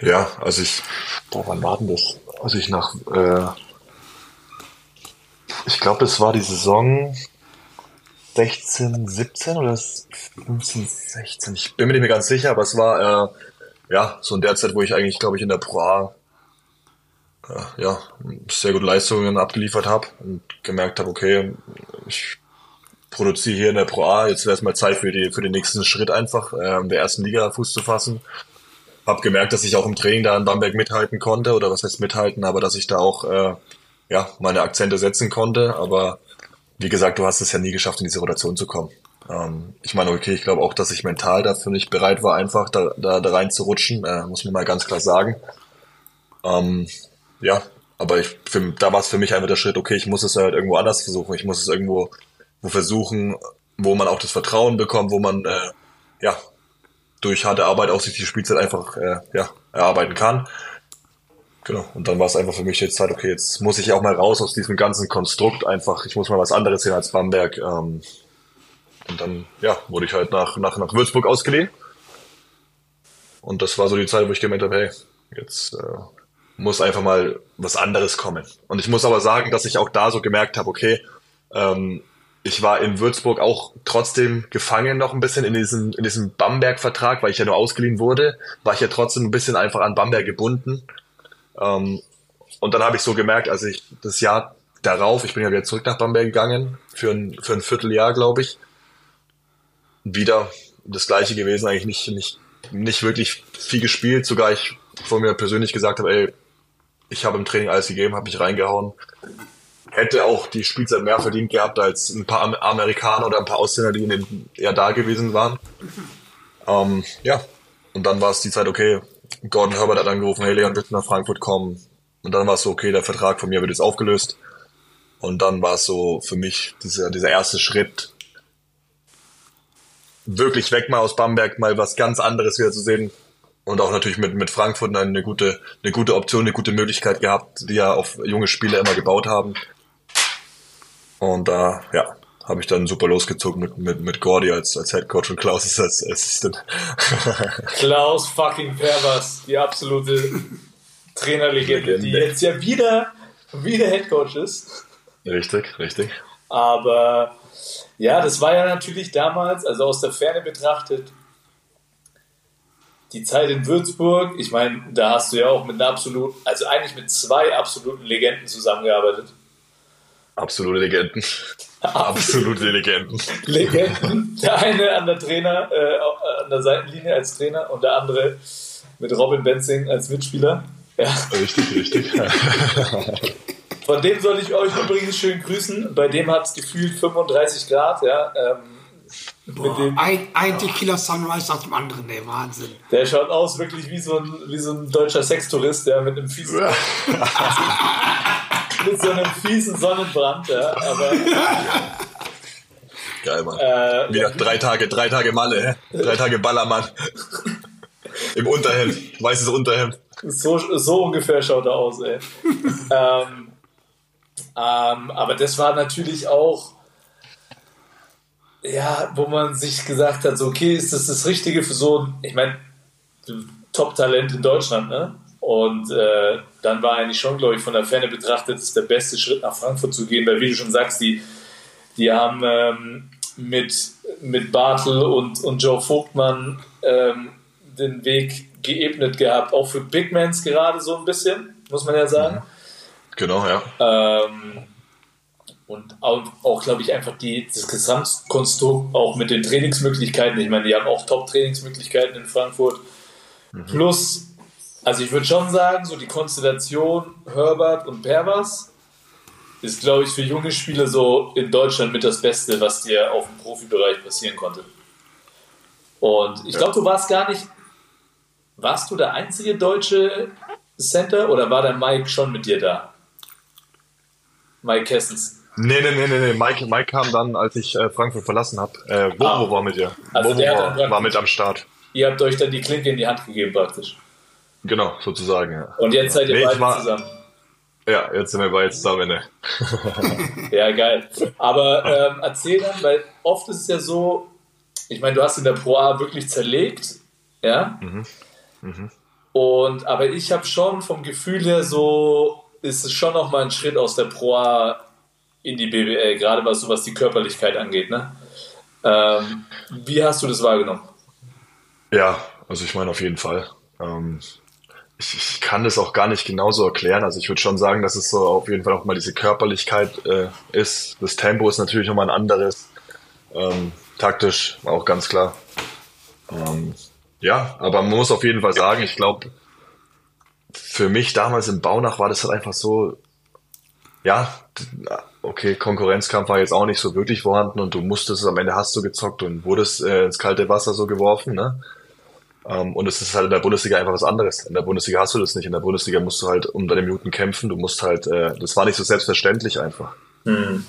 Ja, also ich, boah, wann war denn das? Also ich nach, äh, ich glaube, das war die Saison 16, 17 oder 15, 16. Ich bin mir nicht mehr ganz sicher, aber es war, äh, ja, so in der Zeit, wo ich eigentlich, glaube ich, in der Pro äh, ja, sehr gute Leistungen abgeliefert habe und gemerkt habe, okay, ich produziere hier in der Pro A, jetzt wäre es mal Zeit für die, für den nächsten Schritt einfach, äh, der ersten Liga Fuß zu fassen habe gemerkt, dass ich auch im Training da in Bamberg mithalten konnte oder was heißt mithalten, aber dass ich da auch äh, ja meine Akzente setzen konnte. Aber wie gesagt, du hast es ja nie geschafft, in diese Rotation zu kommen. Ähm, ich meine, okay, ich glaube auch, dass ich mental dafür nicht bereit war, einfach da, da, da reinzurutschen, äh, muss man mal ganz klar sagen. Ähm, ja, aber ich, für, da war es für mich einfach der Schritt, okay, ich muss es halt irgendwo anders versuchen. Ich muss es irgendwo wo versuchen, wo man auch das Vertrauen bekommt, wo man äh, ja durch harte Arbeit auch sich die Spielzeit einfach äh, ja, erarbeiten kann. Genau. Und dann war es einfach für mich jetzt Zeit, okay, jetzt muss ich auch mal raus aus diesem ganzen Konstrukt einfach. Ich muss mal was anderes sehen als Bamberg. Ähm, und dann, ja, wurde ich halt nach, nach, nach Würzburg ausgeliehen. Und das war so die Zeit, wo ich gemerkt habe, hey, jetzt äh, muss einfach mal was anderes kommen. Und ich muss aber sagen, dass ich auch da so gemerkt habe, okay, ähm, ich war in Würzburg auch trotzdem gefangen noch ein bisschen in diesem, in diesem Bamberg-Vertrag, weil ich ja nur ausgeliehen wurde, war ich ja trotzdem ein bisschen einfach an Bamberg gebunden. Ähm, und dann habe ich so gemerkt, als ich das Jahr darauf, ich bin ja wieder zurück nach Bamberg gegangen, für ein, für ein Vierteljahr, glaube ich, wieder das gleiche gewesen, eigentlich nicht, nicht, nicht wirklich viel gespielt, sogar ich von mir persönlich gesagt habe, ey, ich habe im Training alles gegeben, habe mich reingehauen, hätte auch die Spielzeit mehr verdient gehabt als ein paar Am- Amerikaner oder ein paar Ausländer, die in den, ja da gewesen waren. Ähm, ja, und dann war es die Zeit, okay, Gordon Herbert hat angerufen, hey Leon, bitte nach Frankfurt kommen. Und dann war es so, okay, der Vertrag von mir wird jetzt aufgelöst. Und dann war es so für mich dieser, dieser erste Schritt, wirklich weg mal aus Bamberg, mal was ganz anderes wieder zu sehen. Und auch natürlich mit, mit Frankfurt eine gute, eine gute Option, eine gute Möglichkeit gehabt, die ja auf junge Spieler immer gebaut haben. Und da, ja, habe ich dann super losgezogen mit, mit, mit Gordy als, als Head Coach und Klaus ist als Assistant. Klaus fucking Pervers, die absolute Trainerlegende, die jetzt ja wieder, wieder Headcoach ist. richtig, richtig. Aber ja, das war ja natürlich damals, also aus der Ferne betrachtet, die Zeit in Würzburg. Ich meine, da hast du ja auch mit einer absoluten, also eigentlich mit zwei absoluten Legenden zusammengearbeitet. Absolute Legenden. Absolute Legenden. Legenden. Der eine an der Trainer, äh, an der Seitenlinie als Trainer und der andere mit Robin Benzing als Mitspieler. Ja. Richtig, richtig. Von dem soll ich euch übrigens schön grüßen. Bei dem hat es gefühlt 35 Grad, ja. Ähm, mit Boah, dem, ein, ein Tequila Sunrise nach dem anderen, ey, Wahnsinn. der schaut aus wirklich wie so ein, wie so ein deutscher Sextourist, der mit einem fiesen, mit so einem fiesen Sonnenbrand, ja. Aber Geil, Mann. äh, Wieder drei Tage, drei Tage Malle, hä? drei Tage Ballermann. Im Unterhemd, weißes Unterhemd. So, so ungefähr schaut er aus, ey. ähm, ähm, aber das war natürlich auch, ja, wo man sich gesagt hat, so, okay, ist das das Richtige für so ein, ich meine, Top-Talent in Deutschland, ne? Und äh, dann war eigentlich schon, glaube ich, von der Ferne betrachtet, ist der beste Schritt nach Frankfurt zu gehen, weil wie du schon sagst, die, die haben ähm, mit, mit Bartel und, und Joe Vogtmann ähm, den Weg geebnet gehabt, auch für Big Mans gerade so ein bisschen, muss man ja sagen. Genau, ja. Ähm, und auch, auch glaube ich, einfach die, das Gesamtkonstrukt auch mit den Trainingsmöglichkeiten. Ich meine, die haben auch Top-Trainingsmöglichkeiten in Frankfurt. Plus, also ich würde schon sagen, so die Konstellation Herbert und Pervas ist, glaube ich, für junge Spieler so in Deutschland mit das Beste, was dir auf dem Profibereich passieren konnte. Und ich glaube, du warst gar nicht, warst du der einzige deutsche Center oder war der Mike schon mit dir da? Mike Kessens. Nee, nee, nee, nee. Mike, Mike kam dann, als ich äh, Frankfurt verlassen habe. Äh, Bobo Ah. war mit dir. Also Bobo war, war mit am Start. Ihr habt euch dann die Klinke in die Hand gegeben praktisch. Genau, sozusagen, ja. Und jetzt seid ihr Nee, beide war- zusammen. Ja, jetzt sind wir beide zusammen, ne? Ja, geil. Aber ähm, erzähl dann, weil oft ist es ja so, ich meine, du hast in der Pro A wirklich zerlegt, ja. Und aber ich habe schon vom Gefühl her so, ist es schon noch mal ein Schritt aus der Pro A in die BWL, gerade was so was die Körperlichkeit angeht, ne? Ähm, wie hast du das wahrgenommen? Ja, also ich meine auf jeden Fall. Ähm, ich, ich kann das auch gar nicht genauso erklären. Also ich würde schon sagen, dass es so auf jeden Fall auch mal diese Körperlichkeit äh, ist. Das Tempo ist natürlich nochmal ein anderes. Ähm, taktisch auch ganz klar. Ähm, ja, aber man muss auf jeden Fall sagen, ich glaube, für mich damals im Baunach war das halt einfach so, ja, okay, Konkurrenzkampf war jetzt auch nicht so wirklich vorhanden und du musstest, am Ende hast du gezockt und wurdest äh, ins kalte Wasser so geworfen, ne? Ähm, und es ist halt in der Bundesliga einfach was anderes. In der Bundesliga hast du das nicht. In der Bundesliga musst du halt um deine Minuten kämpfen. Du musst halt, äh, das war nicht so selbstverständlich einfach.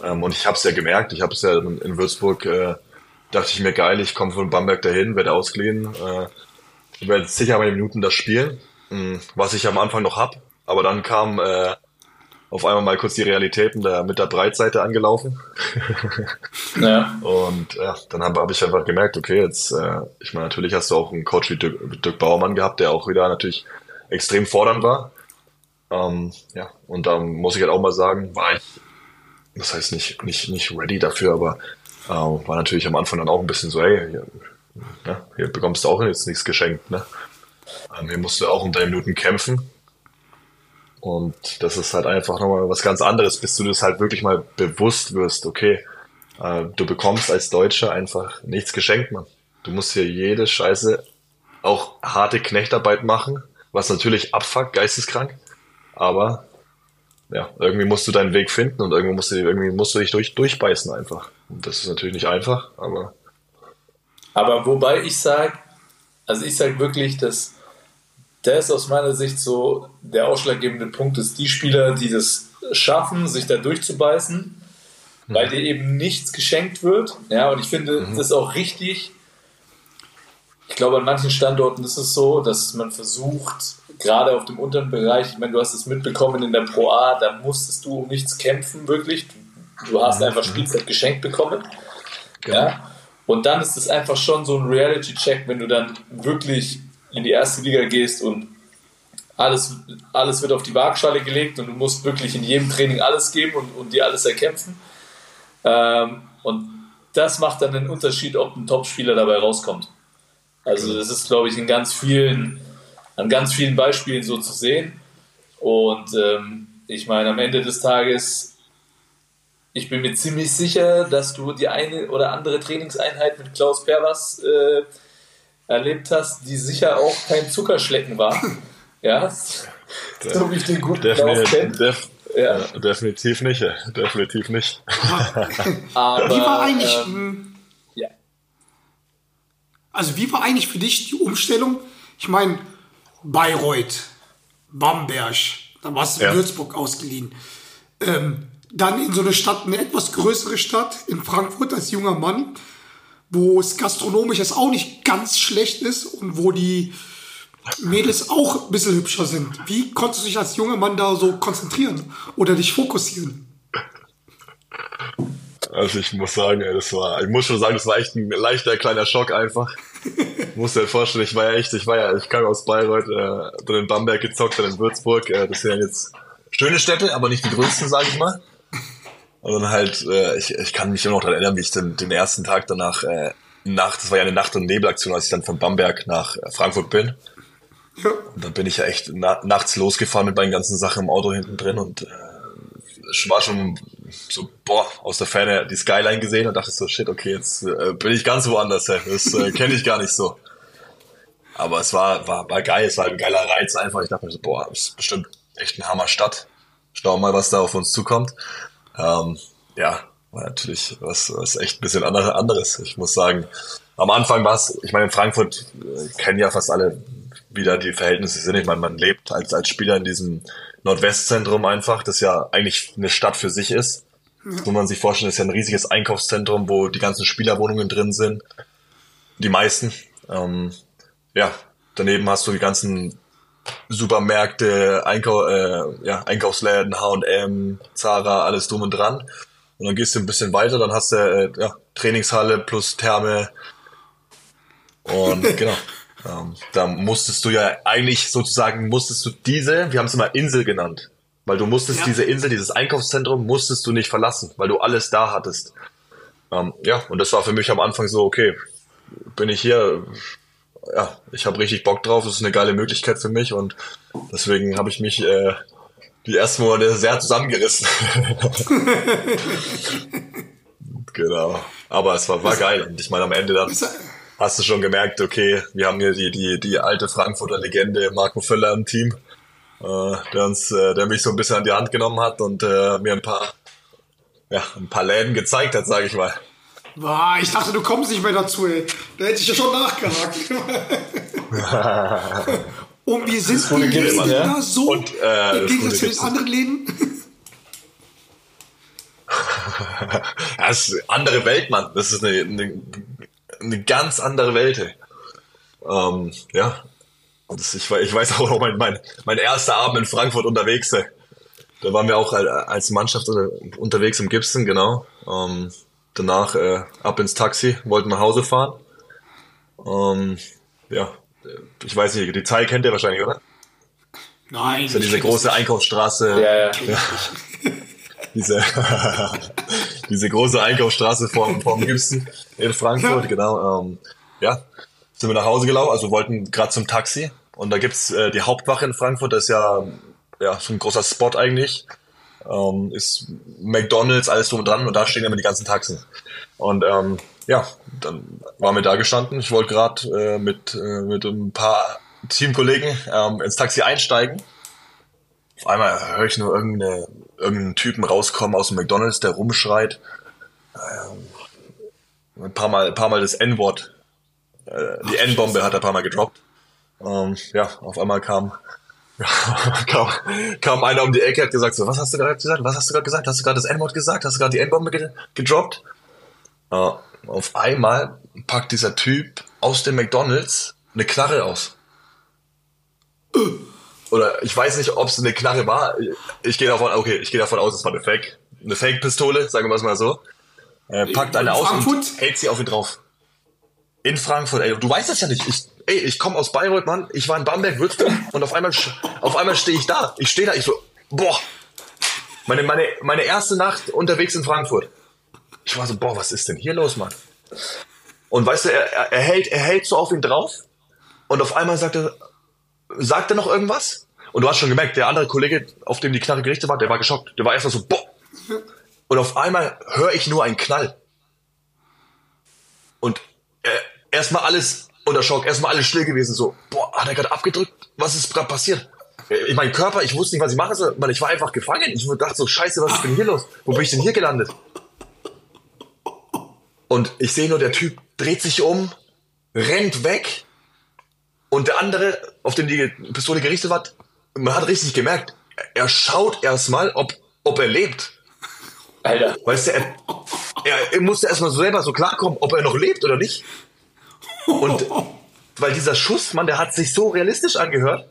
Ähm, und ich habe es ja gemerkt. Ich habe es ja in, Würzburg, äh, dachte ich mir geil, ich komme von Bamberg dahin, werde ausgeliehen, äh, werde sicher meine Minuten da spielen, mh, was ich am Anfang noch hab. Aber dann kam äh, auf einmal mal kurz die Realitäten da mit der Breitseite angelaufen. Ja. Und ja, dann habe hab ich einfach gemerkt, okay, jetzt, äh, ich meine, natürlich hast du auch einen Coach wie Dirk, Dirk Bauermann gehabt, der auch wieder natürlich extrem fordernd war. Ähm, ja, und da muss ich halt auch mal sagen, war ich, das heißt nicht, nicht, nicht ready dafür, aber äh, war natürlich am Anfang dann auch ein bisschen so, hey, hier, ne, hier bekommst du auch jetzt nichts geschenkt, ne? Ähm, hier musst du auch um deine Minuten kämpfen. Und das ist halt einfach nochmal was ganz anderes, bis du das halt wirklich mal bewusst wirst, okay, äh, du bekommst als Deutscher einfach nichts geschenkt, Mann. Du musst hier jede Scheiße, auch harte Knechtarbeit machen, was natürlich abfuckt, geisteskrank, aber ja, irgendwie musst du deinen Weg finden und irgendwie musst du, irgendwie musst du dich durch, durchbeißen einfach. Und das ist natürlich nicht einfach, aber Aber wobei ich sage, also ich sage wirklich, dass das aus meiner Sicht so der ausschlaggebende Punkt ist, die Spieler, die das schaffen, sich da durchzubeißen, weil dir eben nichts geschenkt wird. Ja, und ich finde das ist auch richtig. Ich glaube, an manchen Standorten ist es so, dass man versucht, gerade auf dem unteren Bereich, ich meine, du hast es mitbekommen in der Pro A, da musstest du um nichts kämpfen, wirklich. Du, du hast einfach Spielzeit geschenkt bekommen. Ja? Und dann ist es einfach schon so ein Reality-Check, wenn du dann wirklich in die erste Liga gehst und alles, alles wird auf die Waagschale gelegt und du musst wirklich in jedem Training alles geben und, und dir alles erkämpfen. Ähm, und das macht dann den Unterschied, ob ein Topspieler dabei rauskommt. Also das ist, glaube ich, in ganz vielen, an ganz vielen Beispielen so zu sehen. Und ähm, ich meine, am Ende des Tages ich bin mir ziemlich sicher, dass du die eine oder andere Trainingseinheit mit Klaus Perwas äh, erlebt hast, die sicher auch kein Zuckerschlecken war. ja, so wie ich den guten kenne. Definitiv, def, Ja. Ja, definitiv nicht, ja. definitiv nicht. Aber, Wie war eigentlich, ähm, hm, ja. also wie war eigentlich für dich die Umstellung? Ich meine, Bayreuth, Bamberg, dann warst du in Ja. Würzburg ausgeliehen. Ähm, dann in so eine Stadt, eine etwas größere Stadt, in Frankfurt als junger Mann, wo es gastronomisch jetzt auch nicht ganz schlecht ist und wo die Mädels auch ein bisschen hübscher sind. Wie konntest du dich als junger Mann da so konzentrieren oder dich fokussieren? Also ich muss sagen, das war, ich muss schon sagen, das war echt ein leichter kleiner Schock einfach. muss dir vorstellen, ich war ja echt, ich war ja, ich kam aus Bayreuth, äh, dann in Bamberg gezockt, dann in Würzburg. Äh, das sind ja jetzt schöne Städte, aber nicht die größten, sage ich mal. Und dann halt, äh, ich, ich kann mich immer noch daran erinnern, wie ich den, den ersten Tag danach, äh, Nacht, das war ja eine Nacht- und Nebelaktion, als ich dann von Bamberg nach äh, Frankfurt bin. Ja. Und dann bin ich ja echt na nachts losgefahren mit meinen ganzen Sachen im Auto hinten drin und äh, war schon so, boah, aus der Ferne die Skyline gesehen und dachte so, shit, okay, jetzt äh, bin ich ganz woanders, ey. das äh, kenne ich gar nicht so. Aber es war, war, war geil, es war ein geiler Reiz einfach. Ich dachte mir so, boah, das ist bestimmt echt eine Hammerstadt. Schauen wir mal, was da auf uns zukommt. Ähm, ja, war natürlich was, was echt ein bisschen andere- anderes. Ich muss sagen, am Anfang war es, ich meine, in Frankfurt äh, kennen ja fast alle, wie da die Verhältnisse sind. Ich meine, man lebt als, als Spieler in diesem Nordwestzentrum einfach, das ja eigentlich eine Stadt für sich ist. Das muss man sich vorstellen, ist ja ein riesiges Einkaufszentrum, wo die ganzen Spielerwohnungen drin sind. Die meisten. Ähm, ja, daneben hast du die ganzen Supermärkte, Einkau äh, ja, Einkaufsläden, H&M, Zara, alles drum und dran. Und dann gehst du ein bisschen weiter, dann hast du äh, ja, Trainingshalle plus Therme. Und genau. Ähm, da musstest du ja eigentlich sozusagen, musstest du diese, wir haben es immer Insel genannt, weil du musstest Ja. diese Insel, dieses Einkaufszentrum, musstest du nicht verlassen, weil du alles da hattest. Ähm, ja, und das war für mich am Anfang so, okay, bin ich hier, ja, ich habe richtig Bock drauf, das ist eine geile Möglichkeit für mich und deswegen habe ich mich äh, die ersten Monate sehr zusammengerissen. genau. Aber es war, war geil und ich meine am Ende dann hast du schon gemerkt, okay, wir haben hier die, die, die alte Frankfurter Legende Marco Völler im Team, äh, der uns, äh, der mich so ein bisschen an die Hand genommen hat und äh, mir ein paar, ja, ein paar Läden gezeigt hat, sage ich mal. Boah, ich dachte, du kommst nicht mehr dazu, ey. Da hätte ich ja schon nachgehakt. Und wie sind die geht Läden immer, ja. da so Und, äh, im das Gegensatz zu den anderen Läden? Das ist eine andere Welt, Mann. Das ist eine, eine, eine ganz andere Welt. Ähm, ja. Das, ich, ich weiß auch noch, mein, mein, mein erster Abend in Frankfurt unterwegs. Da waren wir auch al- als Mannschaft unter- unterwegs im Gibson, genau. Ähm, danach äh, ab ins Taxi, wollten nach Hause fahren. Ähm, ja, ich weiß nicht, die Zahl kennt ihr wahrscheinlich, oder? Nein. Das ist ja diese große Einkaufsstraße. Ja, ja. diese, diese große Einkaufsstraße vorm, vorm Gibson in Frankfurt, Ja. genau. Ähm, ja, sind wir nach Hause gelaufen, also wollten gerade zum Taxi. Und da gibt's äh, die Hauptwache in Frankfurt, das ist ja, ja so ein großer Spot eigentlich. Ähm, ist McDonalds, alles drum und dran und da stehen immer die ganzen Taxen. Und ähm, ja, dann waren wir da gestanden. Ich wollte gerade äh, mit, äh, mit ein paar Teamkollegen ähm, ins Taxi einsteigen. Auf einmal höre ich nur irgendeine, irgendeinen Typen rauskommen aus dem McDonalds, der rumschreit. Ähm, ein paar Mal, ein paar Mal das N-Wort. Äh, die N-Bombe hat er ein paar Mal gedroppt. Ähm, ja, auf einmal kam, kam, kam einer um die Ecke, hat gesagt, so, was hast du gerade gesagt? Was hast du gerade gesagt? Hast du gerade das N-Wort gesagt? Hast du gerade die N-Bombe ge gedroppt? Äh, auf einmal packt dieser Typ aus dem McDonalds eine Knarre aus. Oder ich weiß nicht, ob es eine Knarre war. Ich gehe davon, okay, ich gehe davon aus, es war eine Fake, eine Fake-Pistole, sagen wir es mal so. Er packt eine In aus Frankfurt? und hält sie auf ihn drauf. In Frankfurt, ey, du weißt das ja nicht. Ich, ey, ich komme aus Bayreuth, Mann. Ich war in Bamberg, Würzburg und auf einmal, auf einmal stehe ich da. Ich stehe da, ich so, boah. Meine, meine, meine erste Nacht unterwegs in Frankfurt. Ich war so, boah, was ist denn hier los, Mann? Und weißt du, er, er, er hält, er hält so auf ihn drauf und auf einmal sagt er, sagt er noch irgendwas? Und du hast schon gemerkt, der andere Kollege, auf dem die Knarre gerichtet war, der war geschockt. Der war erstmal so, boah. Und auf einmal höre ich nur einen Knall. Und äh, erstmal alles unter Schock, erstmal alles still gewesen, so, boah, hat er gerade abgedrückt? Was ist gerade passiert? ich mein Körper, ich wusste nicht, was ich machen soll. Mann, ich war einfach gefangen. Ich dachte so, scheiße, was ist denn hier los? Wo bin ich denn hier gelandet? Und ich sehe nur, der Typ dreht sich um, rennt weg. Und der andere, auf den die Pistole gerichtet war, man hat richtig gemerkt, er schaut erstmal, ob, ob er lebt. Alter. Weißt du, er, er, er musste erstmal so selber so klarkommen, ob er noch lebt oder nicht. Und weil dieser Schuss, Mann, der hat sich so realistisch angehört.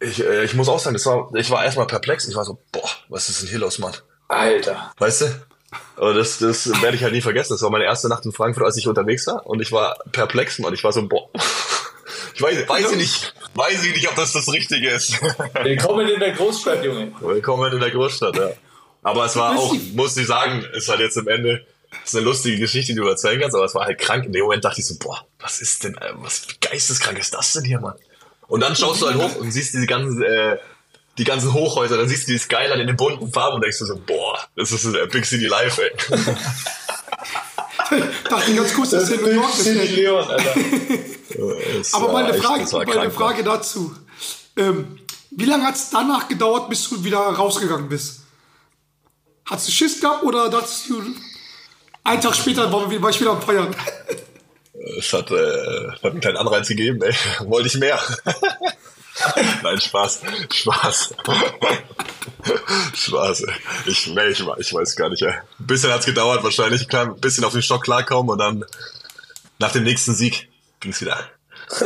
Ich, äh, ich muss auch sagen, das war, ich war erstmal perplex. Ich war so, boah, was ist denn hier los, Mann? Alter. Weißt du? Aber das, das werde ich halt nie vergessen. Das war meine erste Nacht in Frankfurt, als ich unterwegs war. Und ich war perplex, Mann. Ich war so, boah. Ich weiß, weiß ich nicht, weiß ich nicht, ob das das Richtige ist. Willkommen in der Großstadt, Junge. Willkommen in der Großstadt, ja. Aber es war auch, muss ich sagen, ist halt jetzt am Ende, ist eine lustige Geschichte, die du erzählen kannst, aber es war halt krank. In dem Moment dachte ich so, boah, was ist denn, äh, was geisteskrank ist das denn hier, Mann? Und dann schaust du halt hoch und siehst diese ganzen, äh, die ganzen Hochhäuser, dann siehst du die Skyline in den bunten Farben und denkst du so, boah, das ist ein Big City Life, ey. Dachte ganz kurz, dass in New York ist. City ey. Leon, Alter. Aber war meine echt- Frage, war meine krank, Frage dazu. Ähm, wie lange hat es danach gedauert, bis du wieder rausgegangen bist? Hast du Schiss gehabt oder dachtest du, einen Tag später war, war ich wieder am Feiern? Es hat, äh, hat einen kleinen Anreiz gegeben, ey. Wollte ich mehr. Nein, Spaß. Spaß. Spaß, ey. Ich, nee, ich, ich weiß gar nicht, ey. Ein bisschen hat's gedauert, wahrscheinlich. Ein bisschen auf den Stock klarkommen und dann nach dem nächsten Sieg ging's wieder.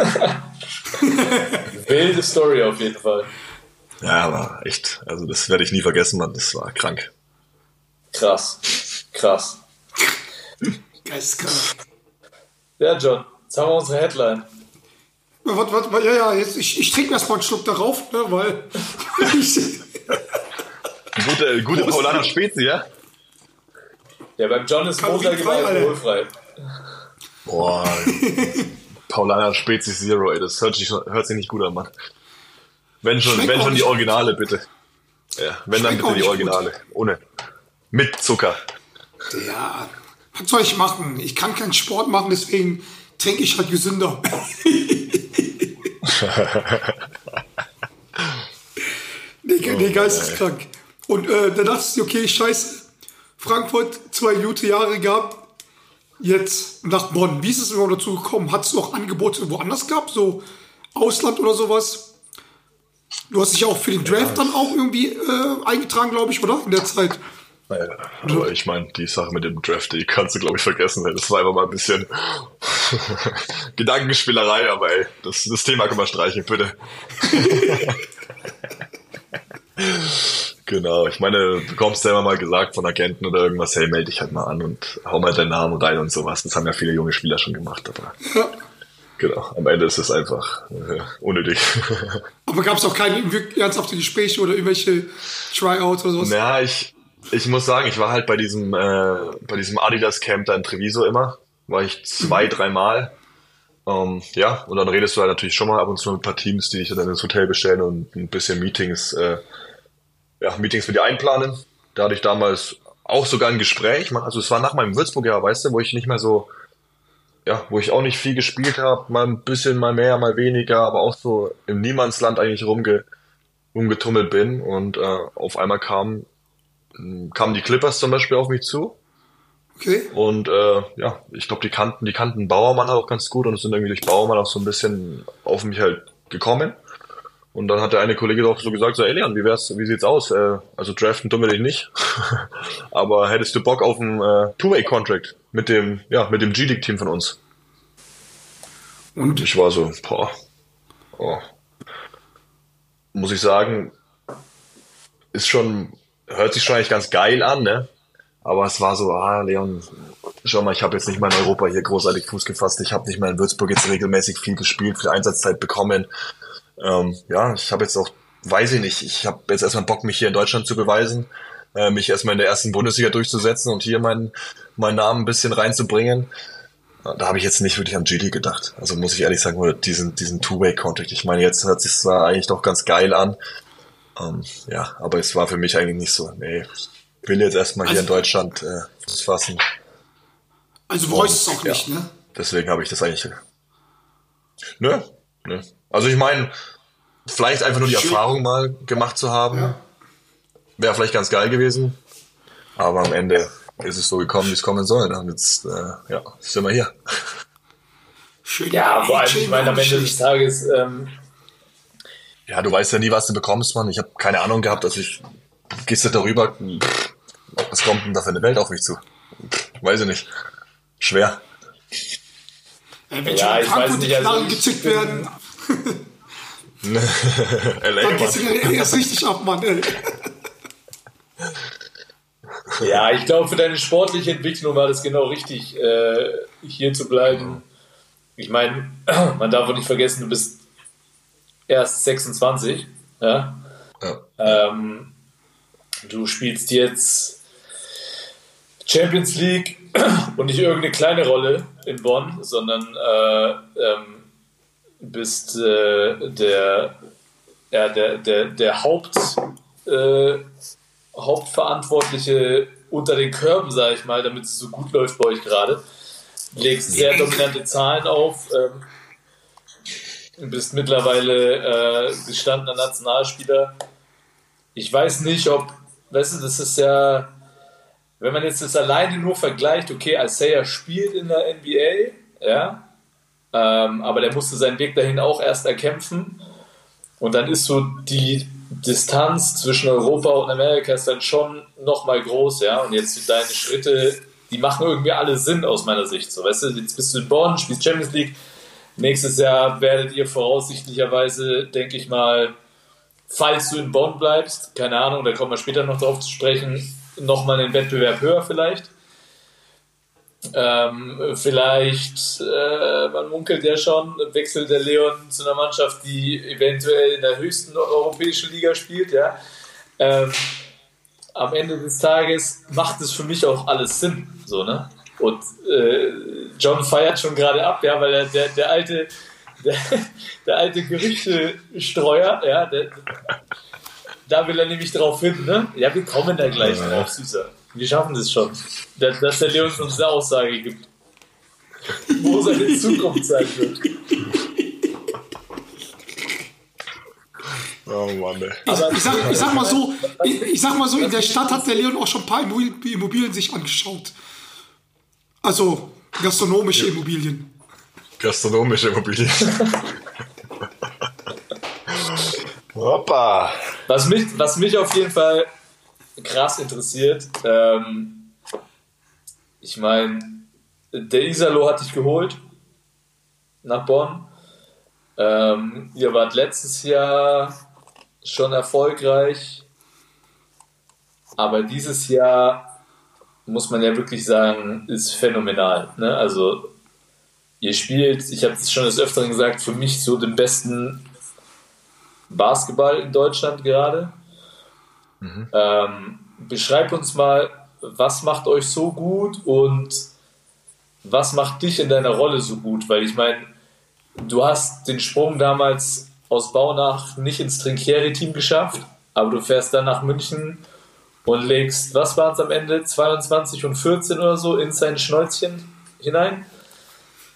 Wilde Story auf jeden Fall. Ja, aber echt, also das werde ich nie vergessen, Mann. Das war krank. Krass. Krass. Geisteskrank. Ja, John, jetzt haben wir unsere Headline. Ja, warte, warte, warte, ja, ja, jetzt, ich, ich trinke erst mal einen Schluck darauf, ne, weil Gute, gute Paulaner Spezi, ja? Ja, beim John ist Montag immer alkoholfrei. Boah. Paulaner Spezi Zero, ey. Das hört sich, hört sich nicht gut an, Mann. Wenn schon, Schmeckt wenn schon die. Originale, bitte. Ja, wenn dann Schmeckt auch bitte die Originale. Ohne. Mit Zucker. ja, was soll ich machen? Ich kann keinen Sport machen, deswegen trinke ich halt gesünder. nee, Oh, nee, geisteskrank. Und äh, dann dachtest du, okay, scheiße, Frankfurt zwei gute Jahre gehabt, jetzt nach Bonn. Wie ist es überhaupt dazu gekommen? Hat es noch Angebote woanders gehabt, so Ausland oder sowas? Du hast dich auch für den Draft dann auch irgendwie äh, eingetragen, glaube ich, oder? In der Zeit. Naja, aber ich meine, die Sache mit dem Draft, die kannst du, glaube ich, vergessen. Das war einfach mal ein bisschen Gedankenspielerei, aber ey, das, das Thema können wir streichen, bitte. genau, ich meine, du bekommst ja immer mal gesagt von Agenten oder irgendwas, hey, melde dich halt mal an und hau mal deinen Namen rein und sowas. Das haben ja viele junge Spieler schon gemacht, aber Ja. genau, am Ende ist es einfach äh, unnötig. Aber gab es auch keine wirklich ernsthafte Gespräche oder irgendwelche Tryouts oder sowas? Ja, ich, ich muss sagen, ich war halt bei diesem, äh, bei diesem Adidas Camp da in Treviso immer. War ich zwei, dreimal. Ähm, ja, und dann redest du halt natürlich schon mal ab und zu mit ein paar Teams, die dich dann ins Hotel bestellen und ein bisschen Meetings, äh, ja, Meetings für die einplanen. Da hatte ich damals auch sogar ein Gespräch. Also es war nach meinem Würzburg-Jahr, weißt du, wo ich nicht mehr so, ja, wo ich auch nicht viel gespielt habe, mal ein bisschen, mal mehr, mal weniger, aber auch so im Niemandsland eigentlich rumge, rumgetummelt bin und äh, auf einmal kam kamen die Clippers zum Beispiel auf mich zu Okay. und äh, ja, ich glaube, die kannten, die kannten Bauermann auch ganz gut und sind irgendwie durch Bauermann auch so ein bisschen auf mich halt gekommen. Und dann hat der eine Kollege doch so gesagt, so, ey Leon, wie wär's, wie sieht's aus? Äh, also draften tun wir dich nicht. Aber hättest du Bock auf einen äh, Two-Way-Contract mit dem, ja, mit dem G-League-Team von uns? Und ich war so, boah, oh. muss ich sagen, ist schon, hört sich schon eigentlich ganz geil an, ne? Aber es war so, ah, Leon, schau mal, ich habe jetzt nicht mal in Europa hier großartig Fuß gefasst. Ich habe nicht mal in Würzburg jetzt regelmäßig viel gespielt, viel Einsatzzeit bekommen. Ähm, ja, ich habe jetzt auch, weiß ich nicht, ich habe jetzt erstmal Bock, mich hier in Deutschland zu beweisen, äh, mich erstmal in der ersten Bundesliga durchzusetzen und hier meinen meinen Namen ein bisschen reinzubringen. Da habe ich jetzt nicht wirklich an GD gedacht. Also muss ich ehrlich sagen, diesen, diesen Two-Way-Contract. Ich meine, jetzt hört sich zwar eigentlich doch ganz geil an. Ähm, ja, aber es war für mich eigentlich nicht so. Nee, ich will jetzt erstmal hier in Also- Deutschland äh, Fuß fassen. Also bereust es auch Ja. nicht, ne? Deswegen habe ich das eigentlich. Nö, nö. Also ich meine, vielleicht einfach nur die Erfahrung mal gemacht zu haben. Wäre vielleicht ganz geil gewesen. Aber am Ende ist es so gekommen, wie es kommen soll. Und jetzt, äh, ja, sind wir hier. Schön. Ja, vor allem, Schön ich meine, am Ende des Tages, ähm, Ja, du weißt ja nie, was du bekommst, Mann. Ich habe keine Ahnung gehabt, dass ich gehst du darüber. Was kommt denn da für eine Welt auf mich zu? Weiß ich nicht. Schwer. Äh, wenn Ja, ich weiß nicht, also gezückt bin- werden, LA, dann geht's wieder erst richtig ab, Mann. Ey. ja, ich glaube, für deine sportliche Entwicklung war das genau richtig, äh, hier zu bleiben. Ich meine, man darf auch nicht vergessen, du bist erst 26. Ja? Ja. Ähm, du spielst jetzt Champions League und nicht irgendeine kleine Rolle in Bonn, sondern äh, ähm, bist äh, der, ja, der, der, der Haupt, äh, Hauptverantwortliche unter den Körben, sage ich mal, damit es so gut läuft bei euch gerade. Legst sehr dominante Zahlen auf. Ähm, Du bist mittlerweile äh, gestandener Nationalspieler. Ich weiß nicht, ob, weißt du, das ist ja, wenn man jetzt das alleine nur vergleicht, okay, Isaiah spielt in der NBA, ja, ähm, aber der musste seinen Weg dahin auch erst erkämpfen. Und dann ist so die Distanz zwischen Europa und Amerika ist dann schon nochmal groß, ja. Und jetzt deine Schritte, die machen irgendwie alle Sinn aus meiner Sicht. So, weißt du, jetzt bist du in Bonn, spielst Champions League. Nächstes Jahr werdet ihr voraussichtlicherweise, denke ich mal, falls du in Bonn bleibst, keine Ahnung, da kommen wir später noch drauf zu sprechen, nochmal einen Wettbewerb höher vielleicht. Ähm, vielleicht, äh, man munkelt ja schon, wechselt der Leon zu einer Mannschaft, die eventuell in der höchsten europäischen Liga spielt, ja. Ähm, am Ende des Tages macht es für mich auch alles Sinn, so, ne? Und äh, John feiert schon gerade ab, ja, weil er, der, der alte, der, der alte Gerüchtestreuer, ja, der, da will er nämlich drauf hin, ne? Ja, wir kommen da gleich drauf, Süßer. Wir schaffen das schon. Dass, dass der Leon uns eine Aussage gibt. Wo seine Zukunft sein wird. Oh Mann, ey. Aber Ich sag, ich sag mal so, ich, ich sag mal so, in der Stadt hat der Leon auch schon ein paar Immobil- Immobilien sich angeschaut. Also gastronomische Immobilien. Gastronomische Immobilien. Hoppa. Was mich, was mich auf jeden Fall krass interessiert, ähm, ich meine, der Isalo hat dich geholt nach Bonn. Ähm, ihr wart letztes Jahr schon erfolgreich, aber dieses Jahr muss man ja wirklich sagen, ist phänomenal. Ne? Also ihr spielt, ich habe es schon des Öfteren gesagt, für mich so den besten Basketball in Deutschland gerade. Ähm, beschreib uns mal, was macht euch so gut und was macht dich in deiner Rolle so gut? Weil ich meine, du hast den Sprung damals aus Baunach nicht ins Trinkieri-Team geschafft, aber du fährst dann nach München und legst, was waren es am Ende, 22 und 14 oder so in sein Schnäuzchen hinein.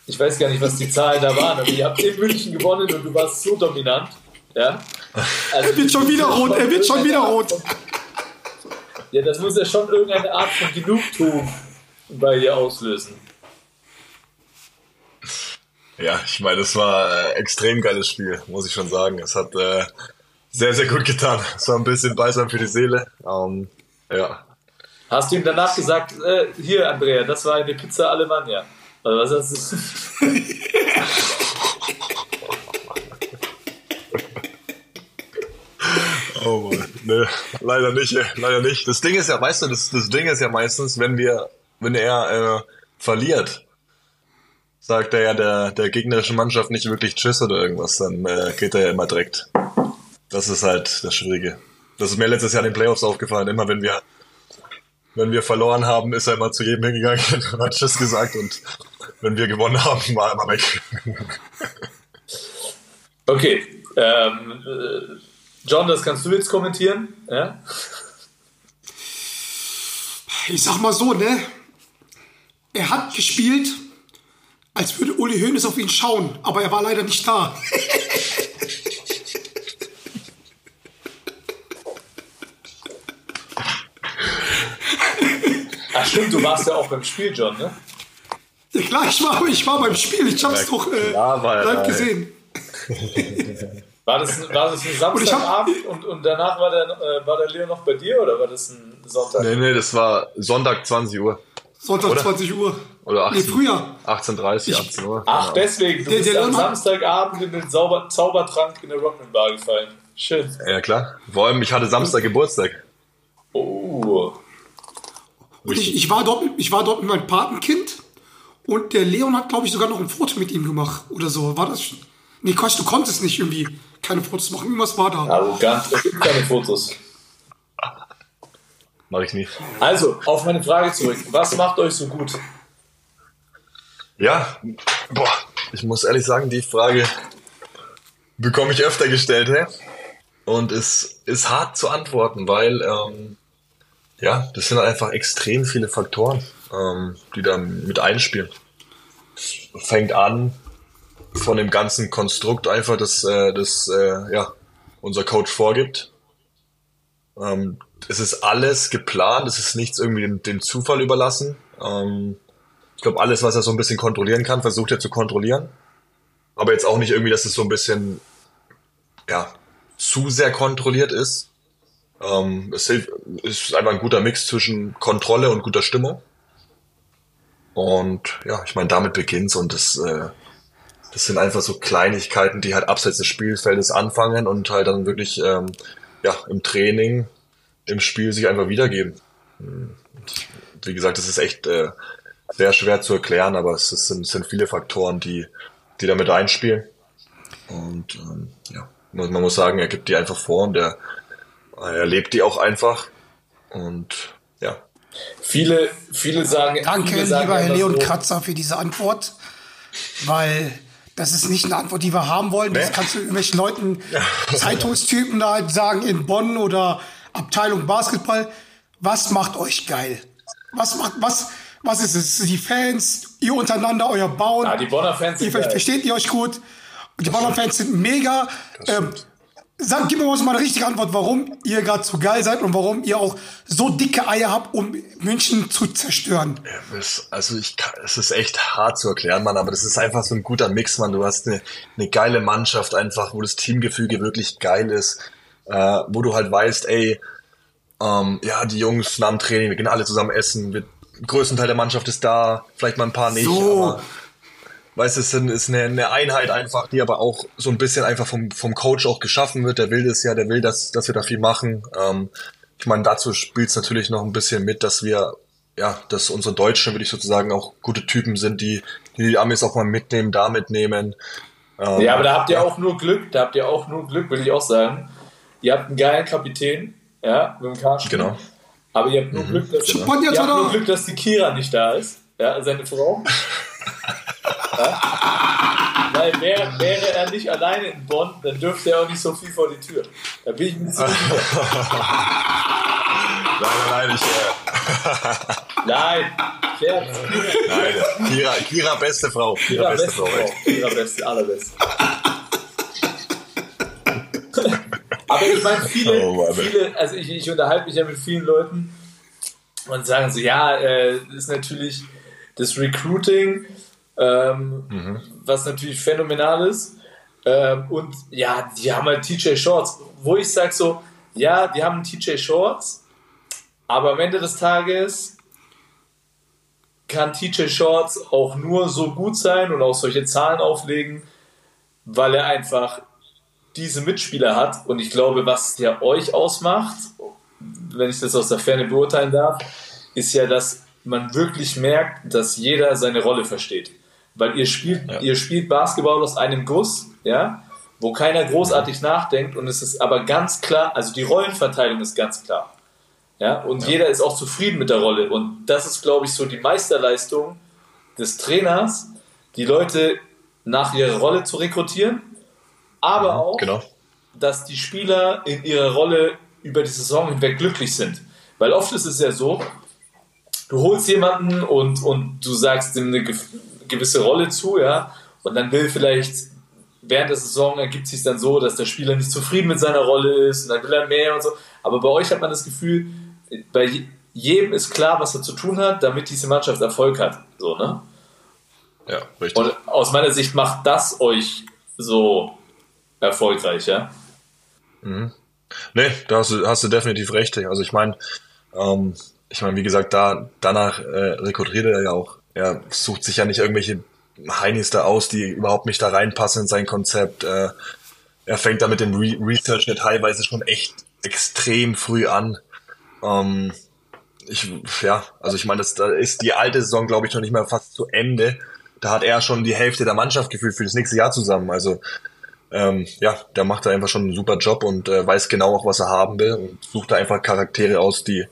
Ich weiß gar nicht, was die Zahlen da waren, aber ihr habt in München gewonnen und du warst so dominant. Ja? Also, Er wird schon wieder rot, er wird schon wieder rot. Ja, das muss ja schon irgendeine Art von Genugtuung bei dir auslösen. Ja, ich meine, es war ein extrem geiles Spiel, muss ich schon sagen. Es hat äh, sehr, sehr gut getan. Es war ein bisschen balsam für die Seele. Ähm, ja. Hast du ihm danach gesagt, äh, hier, Andrea, das war eine Pizza Alemannia? Oder was hast du? Oh Mann. Nee, leider nicht, ey, leider nicht. Das Ding ist ja, weißt du, das, das Ding ist ja meistens, wenn wir, wenn er äh, verliert, sagt er ja der, der gegnerischen Mannschaft nicht wirklich Tschüss oder irgendwas, dann äh, geht er ja immer direkt. Das ist halt das Schwierige. Das ist mir letztes Jahr in den Playoffs aufgefallen. Immer wenn wir, wenn wir verloren haben, ist er immer zu jedem hingegangen und hat Tschüss gesagt und wenn wir gewonnen haben, war er immer weg. Okay, ähm, äh, John, das kannst du jetzt kommentieren. Ja? Ich sag mal so, ne? Er hat gespielt, als würde Uli Hoeneß auf ihn schauen, aber er war leider nicht da. stimmt, du warst ja auch beim Spiel, John, ne? Ja klar, ich war, ich war beim Spiel, ich hab's Ja, doch äh, klar war live gesehen. War das, ein- war das ein Samstagabend und, und danach war der, äh, war der Leo noch bei dir oder war das ein Sonntag? Nee, nee, das war Sonntag 20 Uhr. Sonntag Oder? 20 Uhr. Oder 18, Nee, früher. 18.30 18 Uhr. Ach, Genau. deswegen, du Der- bist der am Samstagabend in den Zauber Zaubertrank in der Rockman Bar gefallen. Schön. Ja, klar. Vor allem, ich hatte Samstag Geburtstag. Oh. Und ich, ich, war dort, mit- ich war dort mit meinem Patenkind und der Leon hat, glaube ich, sogar noch ein Foto mit ihm gemacht oder so. War das? Nee, Quatsch, du konntest nicht irgendwie keine Fotos machen. Irgendwas war da. Arrogant. Es gibt keine Fotos. Mach ich nie. Also, auf meine Frage zurück. Was macht euch so gut? Ja, boah, ich muss ehrlich sagen, die Frage bekomme ich öfter gestellt, hä? Und es ist hart zu antworten, weil, ähm, ja, das sind einfach extrem viele Faktoren, ähm, die da mit einspielen. Fängt an von dem ganzen Konstrukt einfach, das, äh, das äh, ja, unser Coach vorgibt. Ähm, es ist alles geplant, es ist nichts irgendwie dem, dem Zufall überlassen. Ähm, ich glaube, alles, was er so ein bisschen kontrollieren kann, versucht er zu kontrollieren. Aber jetzt auch nicht irgendwie, dass es so ein bisschen, ja, zu sehr kontrolliert ist. Ähm, es hilft, es ist einfach ein guter Mix zwischen Kontrolle und guter Stimmung. Und ja, ich meine, damit beginnt's und das, äh, das sind einfach so Kleinigkeiten, die halt abseits des Spielfeldes anfangen und halt dann wirklich, ähm, ja, im Training, im Spiel sich einfach wiedergeben. Und wie gesagt, das ist echt äh, sehr schwer zu erklären, aber es ist- sind, sind viele Faktoren, die, die damit einspielen. Und ähm, ja, man, man muss sagen, er gibt die einfach vor und er, er lebt die auch einfach. Und ja, Viele, viele sagen. Danke, viele sagen lieber Herr Leon so, Kratzer, für diese Antwort. Weil das ist nicht eine Antwort, die wir haben wollen. Das Nee. kannst du irgendwelchen Leuten, Zeitungstypen da halt sagen in Bonn oder Abteilung Basketball. Was macht euch geil? Was macht, was, was ist es? Die Fans, ihr untereinander, euer Bauen. Ah, die Bonner Fans Ihr sind geil. versteht ihr euch gut. Die Bonner Fans sind mega. Ähm, sag, gib mir mal eine richtige Antwort, warum ihr gerade so geil seid und warum ihr auch so dicke Eier habt, um München zu zerstören. Es, also ich kann, es ist echt hart zu erklären, Mann, aber das ist einfach so ein guter Mix, Mann. Du hast eine, eine geile Mannschaft einfach, wo das Teamgefüge wirklich geil ist, äh, wo du halt weißt, ey, ähm, ja, die Jungs nach dem Training, wir gehen alle zusammen essen, wir, der größten Teil der Mannschaft ist da, vielleicht mal ein paar nicht, So. aber weißt du, es ist eine, eine Einheit einfach, die aber auch so ein bisschen einfach vom, vom Coach auch geschaffen wird. Der will das ja, der will, dass, dass wir da viel machen. Ähm, ich meine, dazu spielt es natürlich noch ein bisschen mit, dass wir, ja, dass unsere Deutschen, würde ich sozusagen, auch gute Typen sind, die die, die Amis auch mal mitnehmen, da mitnehmen. Ähm, Ja, aber da habt ihr auch nur Glück, da habt ihr auch nur Glück, will ich auch sagen. Ihr habt einen geilen Kapitän, ja, mit dem Karsten. Genau. Aber ihr habt nur Glück, dass, ihr habt nur Glück, dass die Kira nicht da ist, ja, seine Frau. ja? Weil wäre, wäre er nicht alleine in Bonn, dann dürfte er auch nicht so viel vor die Tür. Da bin ich mir sicher. Nein, nein, ich, äh, Nein, Scherz. nein, Kira, Kira, beste Frau. Kira, Kira, beste beste Frau. Frau. Kira, beste, allerbeste. Aber ich meine, viele, Oh viele, also ich, ich unterhalte mich ja mit vielen Leuten und sagen so, ja, äh, ist natürlich das Recruiting, ähm, Mhm. was natürlich phänomenal ist. Ähm, und ja, die haben halt TJ Shorts, wo ich sage so, ja, die haben TJ Shorts, aber am Ende des Tages kann TJ Shorts auch nur so gut sein und auch solche Zahlen auflegen, weil er einfach diese Mitspieler hat. Und ich glaube, was ja euch ausmacht, wenn ich das aus der Ferne beurteilen darf, ist ja, dass man wirklich merkt, dass jeder seine Rolle versteht. Weil ihr spielt, Ja. ihr spielt Basketball aus einem Guss, ja, wo keiner großartig nachdenkt und es ist aber ganz klar, also die Rollenverteilung ist ganz klar. Ja, und jeder ist auch zufrieden mit der Rolle. Und das ist, glaube ich, so die Meisterleistung des Trainers, die Leute nach ihrer Rolle zu rekrutieren, aber auch, Genau. dass die Spieler in ihrer Rolle über die Saison hinweg glücklich sind. Weil oft ist es ja so, du holst jemanden und, und du sagst ihm eine ge- gewisse Rolle zu, ja, und dann will vielleicht während der Saison ergibt sich dann so, dass der Spieler nicht zufrieden mit seiner Rolle ist und dann will er mehr und so. Aber bei euch hat man das Gefühl, bei je- jedem ist klar, was er zu tun hat, damit diese Mannschaft Erfolg hat. So, ne? Ja, richtig. Und aus meiner Sicht macht das euch so erfolgreich, ja? Nee, da hast du, hast du definitiv recht. Also ich meine, ähm, ich meine, wie gesagt, da danach äh, rekrutiert er ja auch. Er sucht sich ja nicht irgendwelche Heinis da aus, die überhaupt nicht da reinpassen in sein Konzept. Äh, er fängt da mit dem Re Research teilweise schon echt extrem früh an. Ähm, ich, ja, also ich meine, das, da ist die alte Saison, glaube ich, noch nicht mal fast zu Ende. Da hat er schon die Hälfte der Mannschaft gefühlt für das nächste Jahr zusammen. Also ähm, ja, der macht da einfach schon einen super Job und äh, weiß genau auch, was er haben will und sucht da einfach Charaktere aus, die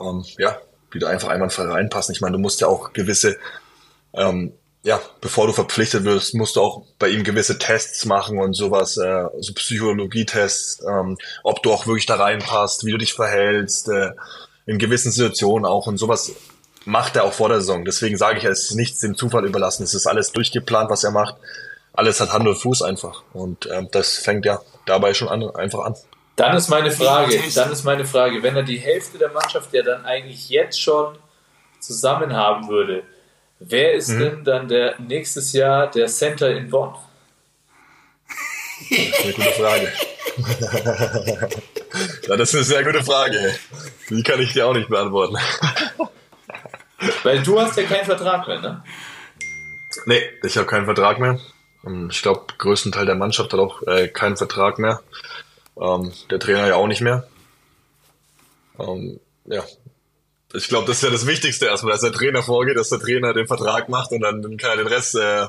ähm, ja, die da einfach einwandfrei reinpassen. Ich meine, du musst ja auch gewisse, ähm, ja, bevor du verpflichtet wirst, musst du auch bei ihm gewisse Tests machen und sowas, äh, so Psychologietests, ähm, ob du auch wirklich da reinpasst, wie du dich verhältst, äh, in gewissen Situationen auch und sowas macht er auch vor der Saison. Deswegen sage ich, es ist nichts dem Zufall überlassen. Es ist alles durchgeplant, was er macht. Alles hat Hand und Fuß einfach. Und ähm, das fängt ja dabei schon an, einfach an. Dann ist meine Frage, dann ist meine Frage, wenn er die Hälfte der Mannschaft ja dann eigentlich jetzt schon zusammen haben würde, wer ist denn dann der nächstes Jahr der Center in Bonn? Das ist eine gute Frage. ja, das ist eine sehr gute Frage. Die kann ich dir auch nicht beantworten. Weil du hast ja keinen Vertrag mehr, ne? Nee, ich habe keinen Vertrag mehr. Ich glaube, größten Teil der Mannschaft hat auch äh, keinen Vertrag mehr. Ähm, der Trainer ja auch nicht mehr. Ähm, ja. Ich glaube, das ist ja das Wichtigste erstmal, dass der Trainer vorgeht, dass der Trainer den Vertrag macht und dann kann er den Rest äh,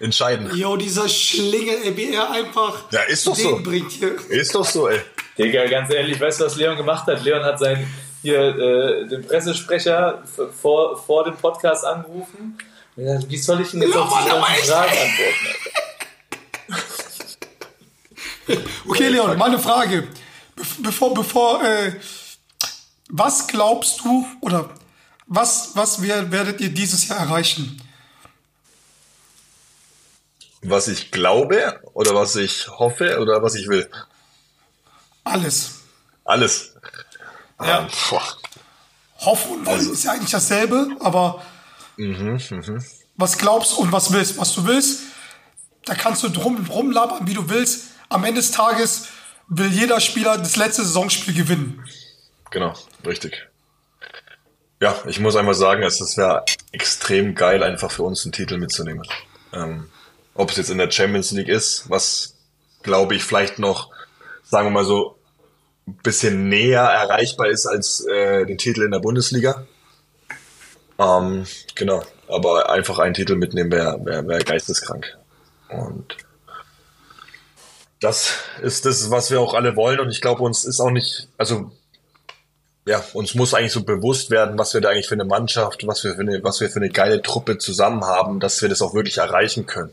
entscheiden. Jo, dieser Schlingel, ey, wie er einfach Ja, ist doch so. bringt hier. Ist doch so, ey. Digga, ganz ehrlich, weißt du, was Leon gemacht hat? Leon hat seinen hier äh, den Pressesprecher vor, vor dem Podcast angerufen. Wie soll ich denn jetzt auf echt, Fragen ey. antworten? Okay, Leon, meine Frage. Be bevor, bevor, äh, was glaubst du oder was, was wer, werdet ihr dieses Jahr erreichen? Was ich glaube oder was ich hoffe oder was ich will. Alles. Alles. Ja. Ähm. Hoffen und wollen Also- ist ja eigentlich dasselbe, aber was glaubst und was willst, was du willst, da kannst du drum rumlabern, wie du willst. Am Ende des Tages will jeder Spieler das letzte Saisonspiel gewinnen. Genau, richtig. Ja, ich muss einfach sagen, es es wäre extrem geil, einfach für uns einen Titel mitzunehmen. Ähm, ob es jetzt in der Champions League ist, was glaube ich vielleicht noch, sagen wir mal so, ein bisschen näher erreichbar ist als äh, den Titel in der Bundesliga. Ähm, genau, aber einfach einen Titel mitnehmen wäre wär, wär geisteskrank. Und das ist das, was wir auch alle wollen. Und ich glaube, uns ist auch nicht, also ja, uns muss eigentlich so bewusst werden, was wir da eigentlich für eine Mannschaft, was wir für eine, was wir für eine geile Truppe zusammen haben, dass wir das auch wirklich erreichen können.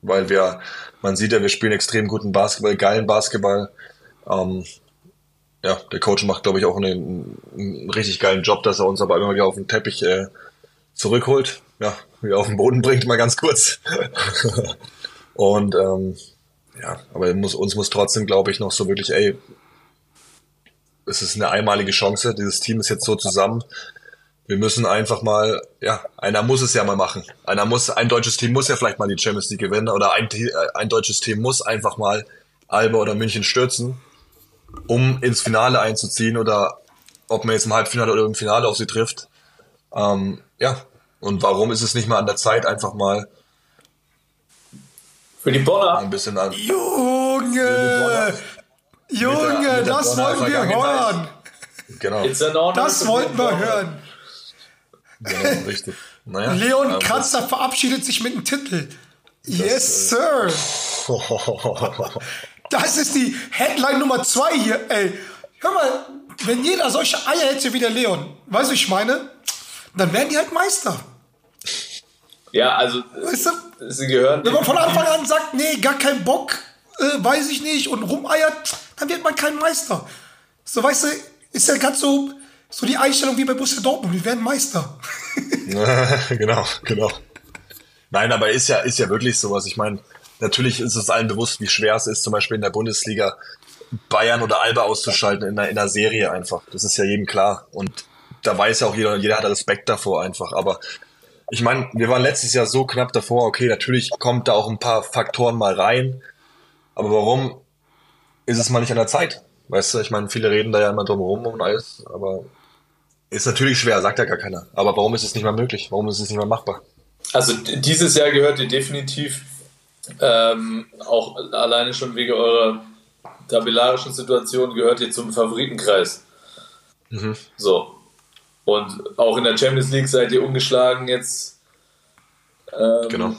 Weil wir, man sieht ja, wir spielen extrem guten Basketball, geilen Basketball. Ähm, ja, der Coach macht, glaube ich, auch einen, einen richtig geilen Job, dass er uns aber immer wieder auf den Teppich äh, zurückholt. Ja, wieder auf den Boden bringt, mal ganz kurz. Und ähm, ja, aber muss, uns muss trotzdem, glaube ich, noch so wirklich, ey, es ist eine einmalige Chance. Dieses Team ist jetzt so zusammen. Wir müssen einfach mal, ja, einer muss es ja mal machen. Einer muss, ein deutsches Team muss ja vielleicht mal die Champions League gewinnen oder ein, äh, ein deutsches Team muss einfach mal Alba oder München stürzen, um ins Finale einzuziehen oder ob man jetzt im Halbfinale oder im Finale auf sie trifft. Ähm, ja, und warum ist es nicht mal an der Zeit, einfach mal Für die Bonner, ein bisschen an, Junge! Junge, mit der das Bonner wollten wir hören! genau, it's an honor Das wollten wir hören. genau, richtig. Naja, Leon ähm, Kratzer verabschiedet sich mit einem Titel. Yes, Sir. Das ist die Headline Nummer zwei hier, ey. Hör mal, wenn jeder solche Eier hätte wie der Leon, weißt du, ich meine, dann wären die halt Meister. Ja, also Weißt du? sie gehören. Wenn man von Anfang an sagt, nee, gar keinen Bock, äh, weiß ich nicht, und rumeiert, dann wird man kein Meister. So, weißt du, ist ja ganz so, so die Einstellung wie bei Borussia Dortmund, wir werden Meister. genau, genau. Nein, aber ist ja, ist ja wirklich sowas. Ich meine, natürlich ist es allen bewusst, wie schwer es ist, zum Beispiel in der Bundesliga Bayern oder Alba auszuschalten in einer, in einer Serie einfach. Das ist ja jedem klar. Und da weiß ja auch jeder, jeder hat Respekt davor einfach. Aber ich meine, wir waren letztes Jahr so knapp davor, okay, natürlich kommt da auch ein paar Faktoren mal rein. Aber warum ist es mal nicht an der Zeit? Weißt du, ich meine, viele reden da ja immer drum rum und alles, aber ist natürlich schwer, sagt ja gar keiner. Aber warum ist es nicht mal möglich? Warum ist es nicht mal machbar? Also dieses Jahr gehört ihr definitiv ähm, auch alleine schon wegen eurer tabellarischen Situation gehört ihr zum Favoritenkreis. So. Und auch in der Champions League seid ihr ungeschlagen jetzt. Ähm, Genau.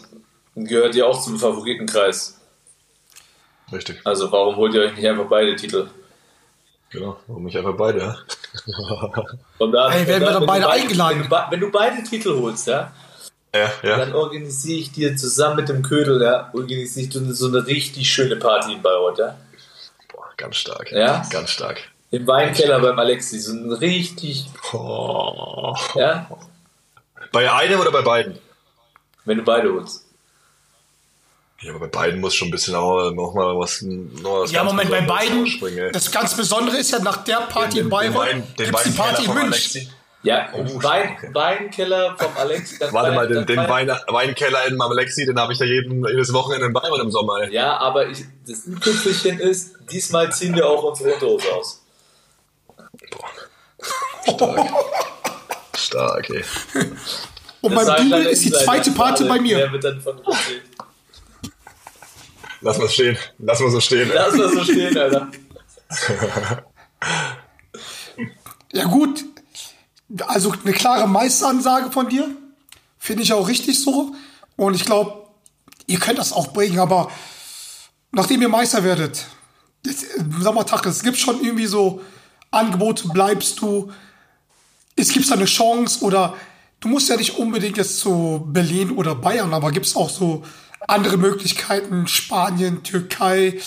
Gehört ihr auch zum Favoritenkreis. Richtig. Also warum holt ihr euch nicht einfach beide Titel? Genau. Warum nicht einfach beide, ja? Und dann, Ey, werden und wir dann wenn beide du eingeladen? Wenn du, wenn du beide Titel holst, ja, Ja, ja. dann organisiere ich dir zusammen mit dem Ködel, ja, organisiere ich dir so eine richtig schöne Party in Bayreuth, ja. Boah, ganz stark. Ja? Ganz stark. Im Weinkeller beim Alexi, so ein richtig, Oh. ja, Bei einem oder bei beiden? wenn du beide holst. Ja, aber bei beiden muss schon ein bisschen auch noch mal was, noch was Ja, ganz Moment, bei beiden, das ganz Besondere ist ja, nach der Party in Bayreuth Wein- den gibt es die Weinkeller Party in vom München. Alexi. Ja, Oh, Wein, okay. Weinkeller vom Alexi. das Warte mal, den, den Wein- Wein, Weinkeller in Alexi, den habe ich ja jeden, jedes Wochenende in Bayern im Sommer. Ey. Ja, aber ich, das Tüpfelchen ist, diesmal ziehen wir auch unsere Unterhose aus. Stark. Stark, ey. Und Das beim kleiner ist die zweite alle. bei mir. Wer wird dann von erzählt? Lass mal stehen. Lass mal so stehen. ey. Lass mal so stehen, Alter. Ja gut, also eine klare Meisteransage von dir. Finde ich auch richtig so. Und ich glaube, ihr könnt das auch bringen, aber nachdem ihr Meister werdet, jetzt, äh, sag mal Tag, es gibt schon irgendwie so Angebote, bleibst du, es gibt eine Chance oder du musst ja nicht unbedingt jetzt zu Berlin oder Bayern, aber gibt es auch so andere Möglichkeiten, Spanien, Türkei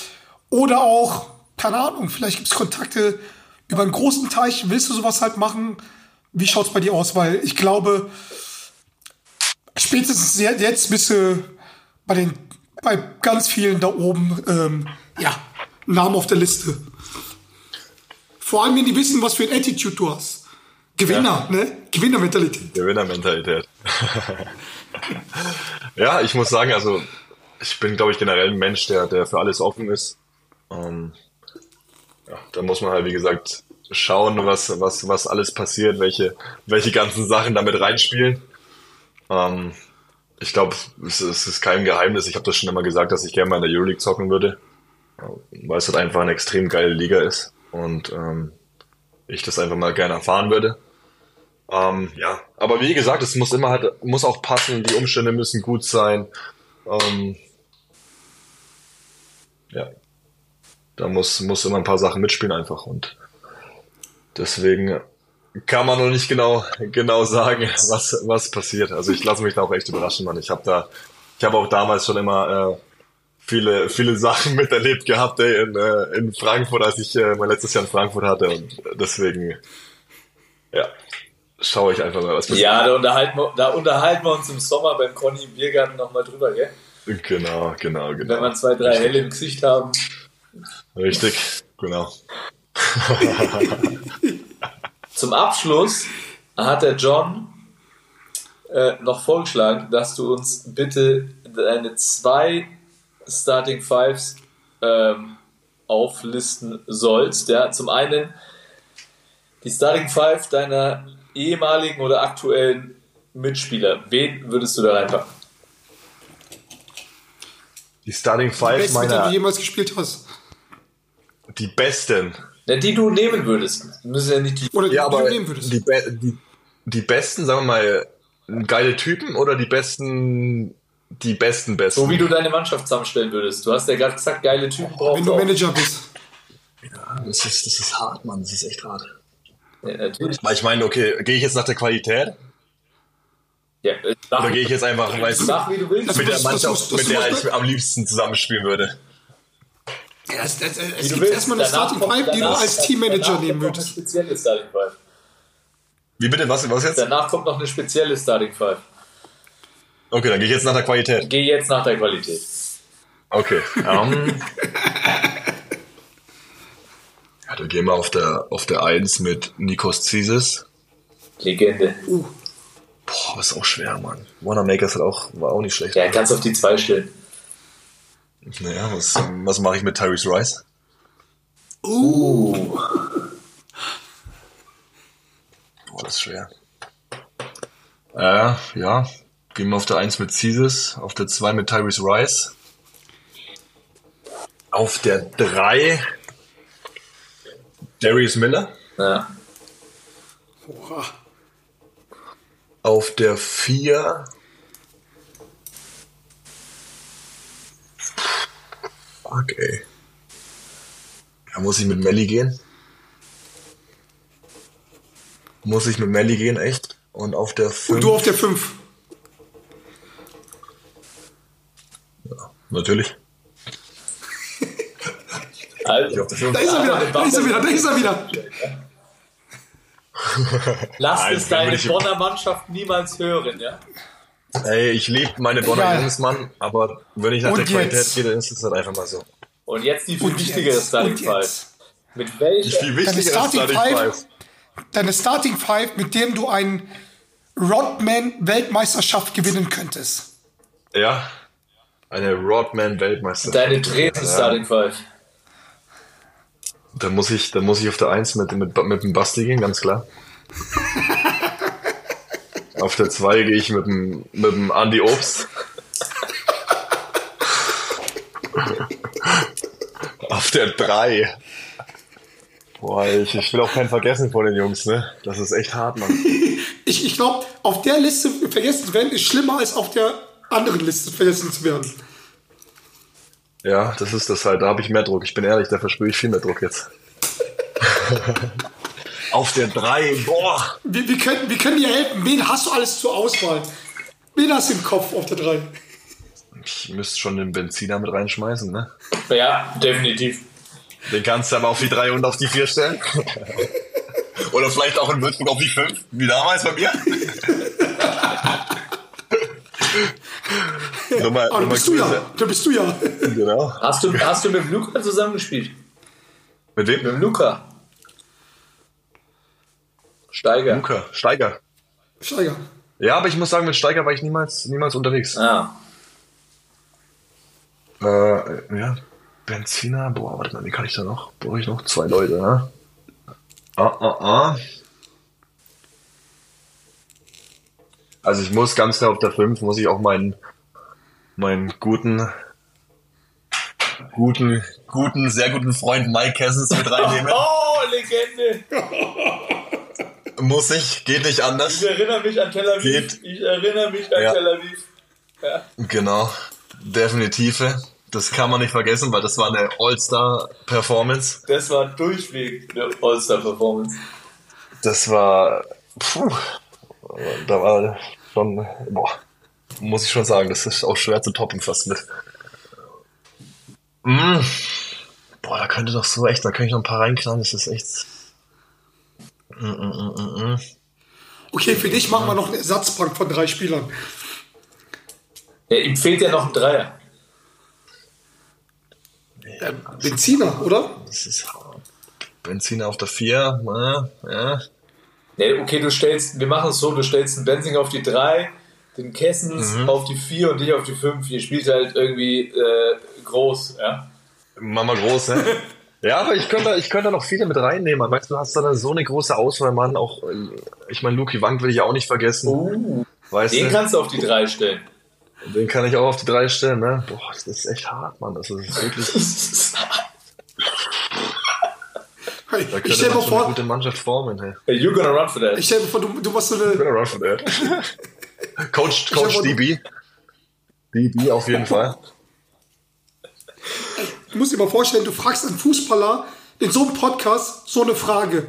oder auch, keine Ahnung, vielleicht gibt es Kontakte über einen großen Teich, willst du sowas halt machen? Wie schaut's bei dir aus? Weil ich glaube, spätestens je- jetzt bist du bei den bei ganz vielen da oben ähm, ja Namen auf der Liste. Vor allem, wenn die wissen, was für ein Attitude du hast. Gewinner, ne? Gewinnermentalität. Gewinnermentalität. ja, ich muss sagen, also ich bin, glaube ich, generell ein Mensch, der, der für alles offen ist. Ähm, ja, da muss man halt, wie gesagt, schauen, was, was, was alles passiert, welche, welche ganzen Sachen damit reinspielen. Ähm, ich glaube, es, es ist kein Geheimnis. Ich habe das schon immer gesagt, dass ich gerne mal in der Euroleague zocken würde, weil es halt einfach eine extrem geile Liga ist und ähm, ich das einfach mal gerne erfahren würde. Ähm, ja, aber wie gesagt, es muss immer halt, muss auch passen, die Umstände müssen gut sein. Ähm, ja, da muss, muss immer ein paar Sachen mitspielen einfach und deswegen kann man noch nicht genau, genau sagen, was, was passiert. Also ich lasse mich da auch echt überraschen, Mann. Ich habe da, ich habe auch damals schon immer äh, viele, viele Sachen miterlebt gehabt ey, in, äh, in Frankfurt, als ich äh, mein letztes Jahr in Frankfurt hatte und deswegen, ja, schaue ich einfach mal, was passiert. Ja, da unterhalten, wir, da unterhalten wir uns im Sommer beim Conny im Biergarten nochmal drüber, gell? Genau, genau, genau. Wenn wir zwei, drei Helle im Gesicht haben. Richtig, genau. Zum Abschluss hat der John äh, noch vorgeschlagen, dass du uns bitte deine zwei Starting Fives ähm, auflisten sollst. Ja, zum einen die Starting Five deiner ehemaligen oder aktuellen Mitspieler. Wen würdest du da reinpacken? Die Starting Five Besten, mit denen du meiner, jemals gespielt hast. die besten. Ja, die du nehmen würdest. Müssen ja nicht die. Oder Ja, die du aber nehmen würdest. die, Be die, die besten, sagen wir mal, geile Typen oder die besten, die besten besten? So wie du deine Mannschaft zusammenstellen würdest. Du hast ja gerade gesagt, geile Typen Wenn brauchst du auch. Manager bist. das ist, das ist hart, Mann, das ist echt hart. Natürlich. Weil ich meine, okay, gehe ich jetzt nach der Qualität Ja, äh, mach, oder gehe ich jetzt einfach, weißt du, mach wie du willst. Das- mit der Mannschaft, mit der ich am liebsten zusammenspielen würde? Ja, es, es, es gibt willst. erstmal eine Starting Five, die du als Teammanager nehmen würdest. Eine spezielle Starting Five. Wie bitte, was, was jetzt? Danach kommt noch eine spezielle Starting Five. Okay, dann gehe ich jetzt nach der Qualität. Geh jetzt nach der Qualität. Okay. Ähm, Ja, dann gehen wir auf der, auf der 1 mit Nikos Zisis. Legende. Boah, ist auch schwer, Mann. Wanamaker ist halt auch, war auch nicht schlecht. Ja, kannst auf die zwei stellen. Naja, was, was mache ich mit Tyrese Rice? Uh. Boah, das ist schwer. Äh, ja. Gehen wir auf der 1 mit Cesis, auf der 2 mit Tyrese Rice. Auf der 3 Darius Miller. Ja. Oha. Auf der 4 Fuck, ey. Da muss ich mit Melly gehen. Muss ich mit Melly gehen, echt? Und auf der 5 Und du auf der 5. Natürlich. 5 Da ist er wieder, da ist er wieder, da ist er wieder. lass Nein, es deine Bonner Mannschaft niemals hören, ja? Ey, ich liebe meine Bonner Egal. Jungs, Mann, aber wenn ich nach Und der Qualität jetzt? gehe, dann ist es halt einfach mal so. Und jetzt die viel Und wichtigere jetzt, Starting Five. Mit welcher? Viel Deine wichtiger ist Starting Starting Five, Five. deine Starting Five, mit dem du einen Rodman-Weltmeisterschaft gewinnen könntest. Ja. Eine Rodman-Weltmeister. Deine Dresden Ja. Starting Five. Da muss ich, da muss ich auf der 1 mit, mit, mit dem Basti gehen, ganz klar. auf der 2 gehe ich mit dem, mit dem Andy Obst. auf der 3. Boah, ich, ich will auch keinen vergessen von den Jungs, ne? Das ist echt hart, Mann. Ich, ich glaube, auf der Liste vergessen zu werden, ist schlimmer als auf der anderen Liste vergessen zu werden. Ja, das ist das halt. Da habe ich mehr Druck. Ich bin ehrlich, da verspüre ich viel mehr Druck jetzt. auf der 3, boah. Wir, wir, können, wir können dir helfen. Wen hast du alles zur Auswahl? Wen hast du im Kopf auf der 3? Ich müsste schon den Benziner mit reinschmeißen, ne? Ja, definitiv. Den kannst du aber auf die 3 und auf die 4 stellen. Oder vielleicht auch in Würzburg auf die 5, wie damals bei mir. Nummer, Aber da Nummer bist du ja. Da bist du ja. Genau. Hast du, hast du mit Luca zusammengespielt? Mit Mit wem? dem Luca. Steiger. Luca. Steiger. Steiger. Ja, aber ich muss sagen, mit Steiger war ich niemals, niemals unterwegs. Ah. Äh, ja. Benziner, boah, warte mal, wie kann ich da noch? Brauche ich noch zwei Leute, ne? Ah, ah, ah. Also ich muss ganz klar auf der 5, muss ich auch meinen, meinen guten, guten, guten, sehr guten Freund Mike Kessens mit reinnehmen. Oh, Legende! muss ich, geht nicht anders. Ich erinnere mich an Tel Aviv. Geht. Ich erinnere mich an Ja. Tel Aviv. Ja. Genau, definitive. Das kann man nicht vergessen, weil das war eine All-Star-Performance. Das war durchweg eine All-Star-Performance. Das war, puh, da war schon, boah, muss ich schon sagen, das ist auch schwer zu toppen fast mit. Mm. Boah, da könnte doch so echt, da könnte ich noch ein paar reinknallen, das ist echt. Mm, mm, mm, mm, mm. Okay, für dich machen wir noch eine Ersatzbank von drei Spielern. Ja, ihm fehlt ja noch ein Dreier. Benziner, oder? Das ist Benziner auf der 4, äh, ja. Nee, okay, du stellst, wir machen es so, du stellst einen Benzing auf die 3, den Kessens Mhm. auf die 4 und dich auf die 5. Ihr spielt halt irgendwie äh, groß, ja. Mama groß, ne? Ja, aber ich könnte, ich könnte noch viele mit reinnehmen. Weißt du, du hast da so eine große Auswahl, Mann. Auch, äh, ich meine, Luki Wank will ich auch nicht vergessen. Uh, weißt den du? kannst du auf die 3 stellen. Den kann ich auch auf die drei stellen, ne? Boah, das ist echt hart, Mann. Das ist wirklich. Hey, Da ich könnte stell man mir schon eine vor, gute Mannschaft formen, hey. Hey, you're gonna run for that. ich stell mir vor, du, du machst so eine, Bin around for that. Coach, Coach DB. DB auf jeden Fall. Du musst dir mal vorstellen, du fragst einen Fußballer in so einem Podcast so eine Frage.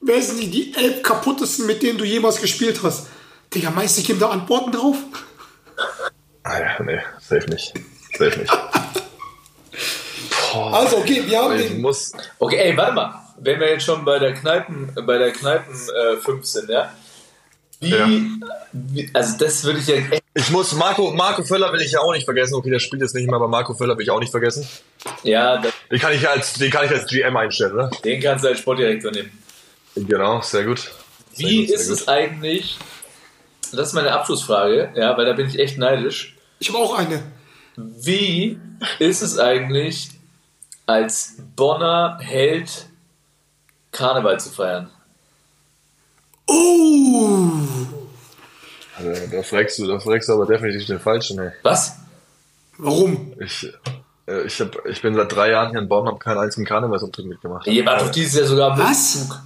Wer sind die, die elf kaputtesten, mit denen du jemals gespielt hast? Digga, meinst du, ich gebe da Antworten drauf? Ah ja, nee, safe nicht. Safe nicht. Boah, Also, okay, wir haben ich den. muss. Okay, ey, warte mal. Wenn wir jetzt schon bei der Kneipen, bei der Kneipen äh, 5 sind, ja? Wie, Ja. wie, also das würde ich ja echt, Ich muss Marco, Marco Völler will ich ja auch nicht vergessen. Okay, der spielt jetzt nicht mehr, aber Marco Völler will ich auch nicht vergessen. ja, das, Den kann ich als, den kann ich als GM einstellen, ne? Den kannst du als Sportdirektor nehmen. Genau, sehr gut. Sehr Wie gut, sehr ist gut. es eigentlich, das ist meine Abschlussfrage, ja, weil da bin ich echt neidisch. Ich habe auch eine. Wie ist es eigentlich, als Bonner Held Karneval zu feiern? Oh! Also, da fragst du, da fragst du aber definitiv den Falschen, ey. Was? Warum? Ich, äh, ich, hab, ich bin seit drei Jahren hier in Bonn, habe keinen einzigen Karnevalsumtritt mitgemacht. Ihr wart doch dieses Jahr sogar am Was? Umzug.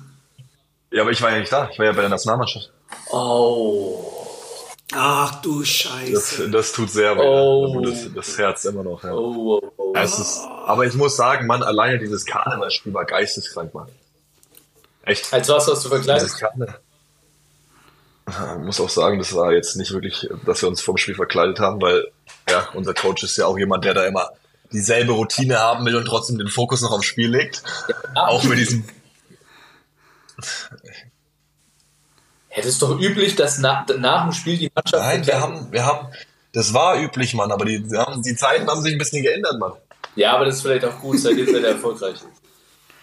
Ja, aber ich war ja nicht da. Ich war ja bei der Nationalmannschaft. Oh. Ach du Das, Scheiße. das tut sehr weh. Oh. Das, das Herz immer noch, ja. Oh, oh, oh. Es ist, aber ich muss sagen, Mann, alleine dieses Karnevalspiel war geisteskrank, Mann. Echt. Als was hast du verkleidet? Ich muss auch sagen, das war jetzt nicht wirklich, dass wir uns vom Spiel verkleidet haben, weil ja, unser Coach ist ja auch jemand, der da immer dieselbe Routine haben will und trotzdem den Fokus noch aufs Spiel legt. Auch mit diesem. Ja, das ist doch üblich, dass nach, nach dem Spiel die Mannschaft. Nein, wir haben, wir haben, das war üblich, Mann, aber die, die, haben, die Zeiten haben sich ein bisschen geändert, Mann. Ja, aber das ist vielleicht auch gut, seitdem seid ihr erfolgreich.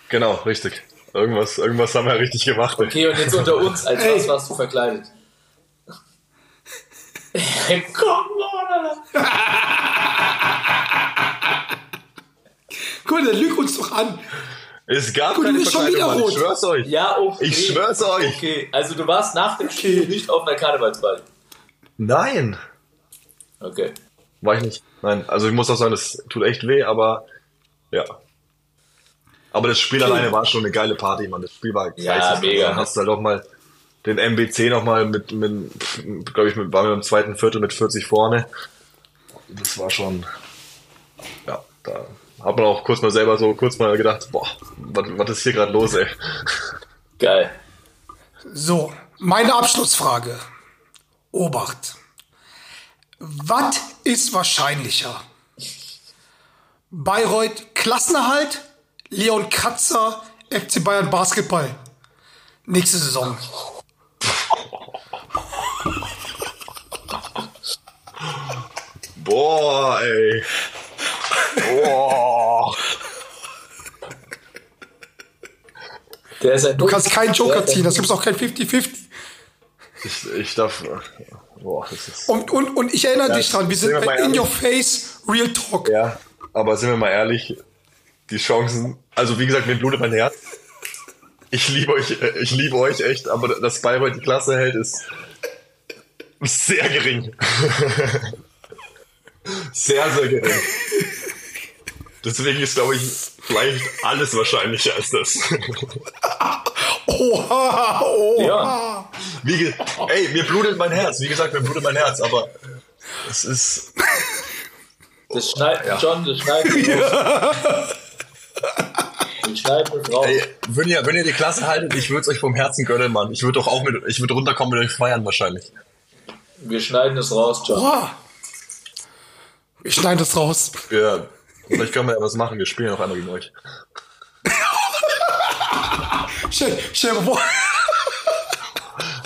Genau, richtig. Irgendwas, irgendwas haben wir richtig gemacht. ey. Okay, und jetzt unter uns, als was warst du verkleidet? Komm, Mann. Guck mal, der lügt uns doch an. Es gab du keine bist schon Verkleidung, wieder Mann. Ich schwör's euch. Ja, okay. Ich schwör's euch. Okay, also du warst nach dem Spiel nicht auf einer Karnevalsparty. Nein. Okay. War ich nicht. Nein, also ich muss auch sagen, das tut echt weh, aber ja. Aber das Spiel alleine war schon eine geile Party, Mann. Das Spiel war Ja, geisteskrank. mega. Dann hast du halt auch mal den MBC nochmal mit, mit glaube ich, mit, waren wir im zweiten Viertel mit 40 vorne. Das war schon, ja, da hat man auch kurz mal selber so kurz mal gedacht, boah, was, was ist hier gerade los, ey? Geil. So, meine Abschlussfrage. Obacht. Was ist wahrscheinlicher? Bayreuth Klassenerhalt, Leon Kratzer, FC Bayern Basketball. Nächste Saison. Boah, ey. Boah. Der ist ein Du kannst keinen Joker ziehen, das gibt es auch kein 50-50. Ich, ich darf, boah, das ist... Und, und, und ich erinnere Ja, dich dran, wir sind sind wir bei In ehrlich. Your Face Real Talk. Ja, aber sind wir mal ehrlich, die Chancen, also wie gesagt, mir blutet mein Herz. Ich liebe euch, äh, ich liebe euch echt, aber dass Bayreuth die Klasse hält, ist sehr gering. sehr, sehr gering. Deswegen ist, glaube ich, vielleicht alles wahrscheinlicher als das. Oha, oha. Ja. Wie ge ey, mir blutet mein Herz. Wie gesagt, mir blutet mein Herz, aber es ist. Das schneidet, John, das schneidet raus. Wir schneiden es raus. Ey, wenn ihr, wenn ihr die Klasse haltet, ich würde es euch vom Herzen gönnen, Mann. Ich würde doch auch mit, ich würde runterkommen mit euch feiern wahrscheinlich. Wir schneiden es raus, John. Oha. Wir schneiden das raus. Ja, vielleicht können wir ja was machen. Wir spielen noch einmal gegen euch. Dir mal vor.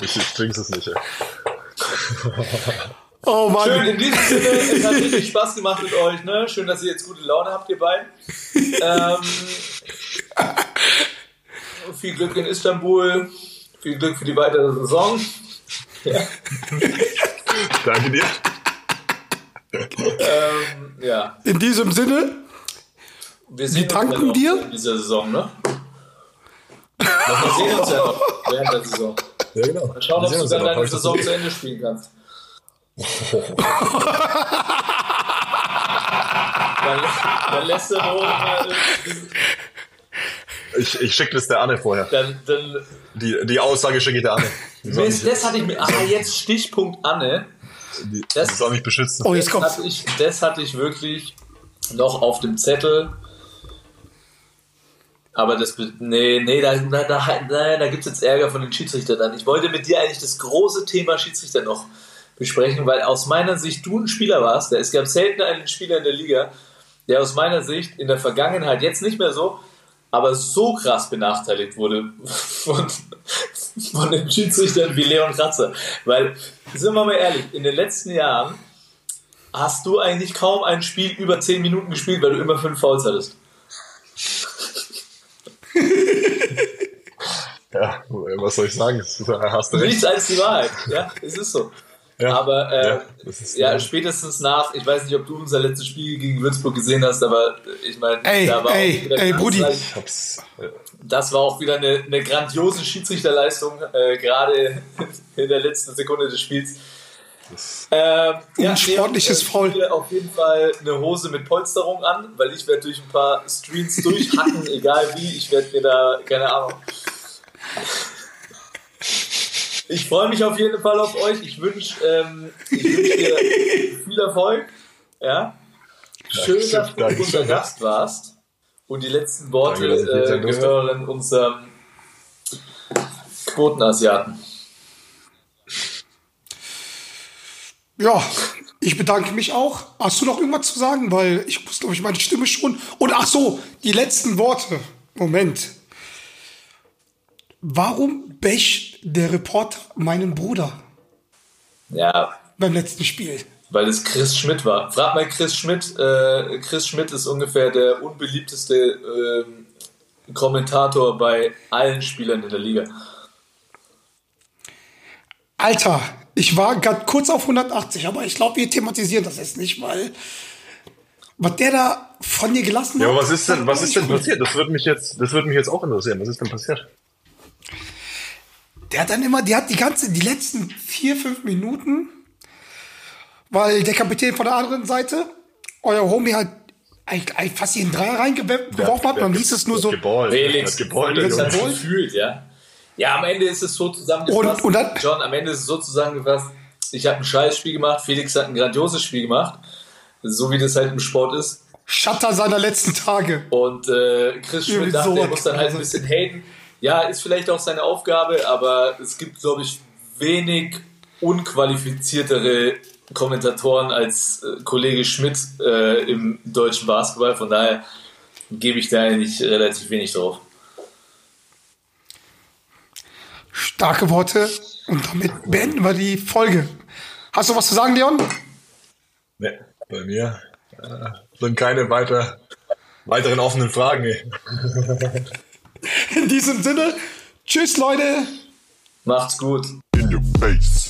Ich, ich trink's es nicht, ey. Oh Mann. Schön, in diesem Sinne, es hat richtig Spaß gemacht mit euch. Ne? Schön, dass ihr jetzt gute Laune habt, ihr beiden. Ähm, viel Glück in Istanbul. Viel Glück für die weitere Saison. Danke dir. Ähm, ja, In diesem Sinne, wir sehen uns danken ja noch dir. in dieser Saison, ne? Wir sehen uns ja noch während der Saison. Ja, genau. Mal schauen, Wir ob du uns ja dann noch. Deine Saison so- zu Ende spielen kannst. dann, dann lässt nur mal, Ich, ich schicke das der Anne vorher. dann, dann Die, die Aussage schicke ich der Anne. Mist, das hatte ich mir. Ah, jetzt Stichpunkt Anne. die, das- soll mich beschützen. oh, jetzt Das ich, das hatte ich wirklich noch auf dem Zettel. Aber das. Nee, nee, da, da, da, da, da gibt es jetzt Ärger von den Schiedsrichtern dann. Ich wollte mit dir eigentlich das große Thema Schiedsrichter noch besprechen, weil aus meiner Sicht du ein Spieler warst. Es gab selten einen Spieler in der Liga, der aus meiner Sicht in der Vergangenheit, jetzt nicht mehr so, aber so krass benachteiligt wurde von, von den Schiedsrichtern wie Leon Kratzer. Weil, sind wir mal ehrlich, in den letzten Jahren hast du eigentlich kaum ein Spiel über 10 Minuten gespielt, weil du immer 5 Fouls hattest. ja, was soll ich sagen? Hast du recht. Nichts als die Wahrheit. Ja, es ist so. Ja. Aber äh, Ja, ist- ja, spätestens nach, ich weiß nicht, ob du unser letztes Spiel gegen Würzburg gesehen hast, aber ich meine, da war ey, auch wieder ey, Brudi. äh, Das war auch wieder eine, eine grandiose Schiedsrichterleistung, äh, gerade in der letzten Sekunde des Spiels. Ähm, Ein sportliches ich Foul. auf jeden Fall eine Hose mit Polsterung an, weil ich werde durch ein paar Streams durchhacken, egal wie. Ich werde mir da, keine Ahnung. Ich freue mich auf jeden Fall auf euch. Ich wünsche ähm, ich wünsch dir viel Erfolg. Ja. Schön, dass du Dankeschön. unser Gast warst. Und die letzten Worte Danke, äh, gehören unserem Quotenasiaten. Ja, ich bedanke mich auch. Hast du noch irgendwas zu sagen? Weil ich muss, glaube ich, meine Stimme schon. Und ach so, die letzten Worte. Moment. Warum bächt der Reporter meinen Bruder Ja, beim letzten Spiel? weil es Chris Schmidt war. Frag mal Chris Schmidt. Äh, Chris Schmidt ist ungefähr der unbeliebteste ähm, Kommentator bei allen Spielern in der Liga. Alter, ich war gerade kurz auf 180, aber ich glaube, wir thematisieren das jetzt nicht, weil was der da von dir gelassen Ja, hat. aber was ist denn, was ist denn passiert? Das würde mich jetzt, das würde mich jetzt auch interessieren. Was ist denn passiert? Der hat dann immer, der hat die ganze, die letzten vier, fünf Minuten, weil der Kapitän von der anderen Seite, euer Homie hat eigentlich eigentlich fast jeden Dreier reingeworfen hat, dann hieß es nur so, Geballt. Felix, geballt, der hat gefühlt, ja. Ja, am Ende ist es so zusammengefasst. Und- und dann- John, am Ende ist es so zusammengefasst, ich habe ein scheiß Spiel gemacht, Felix hat ein grandioses Spiel gemacht, so wie das halt im Sport ist. Schatter seiner letzten Tage. Und äh, Chris Schmidt dachte, so. er muss dann halt ein bisschen haten. Ja, ist vielleicht auch seine Aufgabe, aber es gibt, glaube ich, wenig unqualifiziertere Kommentatoren als äh, Kollege Schmidt äh, im deutschen Basketball. Von daher gebe ich da eigentlich relativ wenig drauf. Starke Worte. Und damit beenden wir die Folge. Hast du was zu sagen, Leon? Nee, bei mir äh, sind keine weiter, weiteren offenen Fragen. In diesem Sinne, tschüss, Leute. Macht's gut. In your face.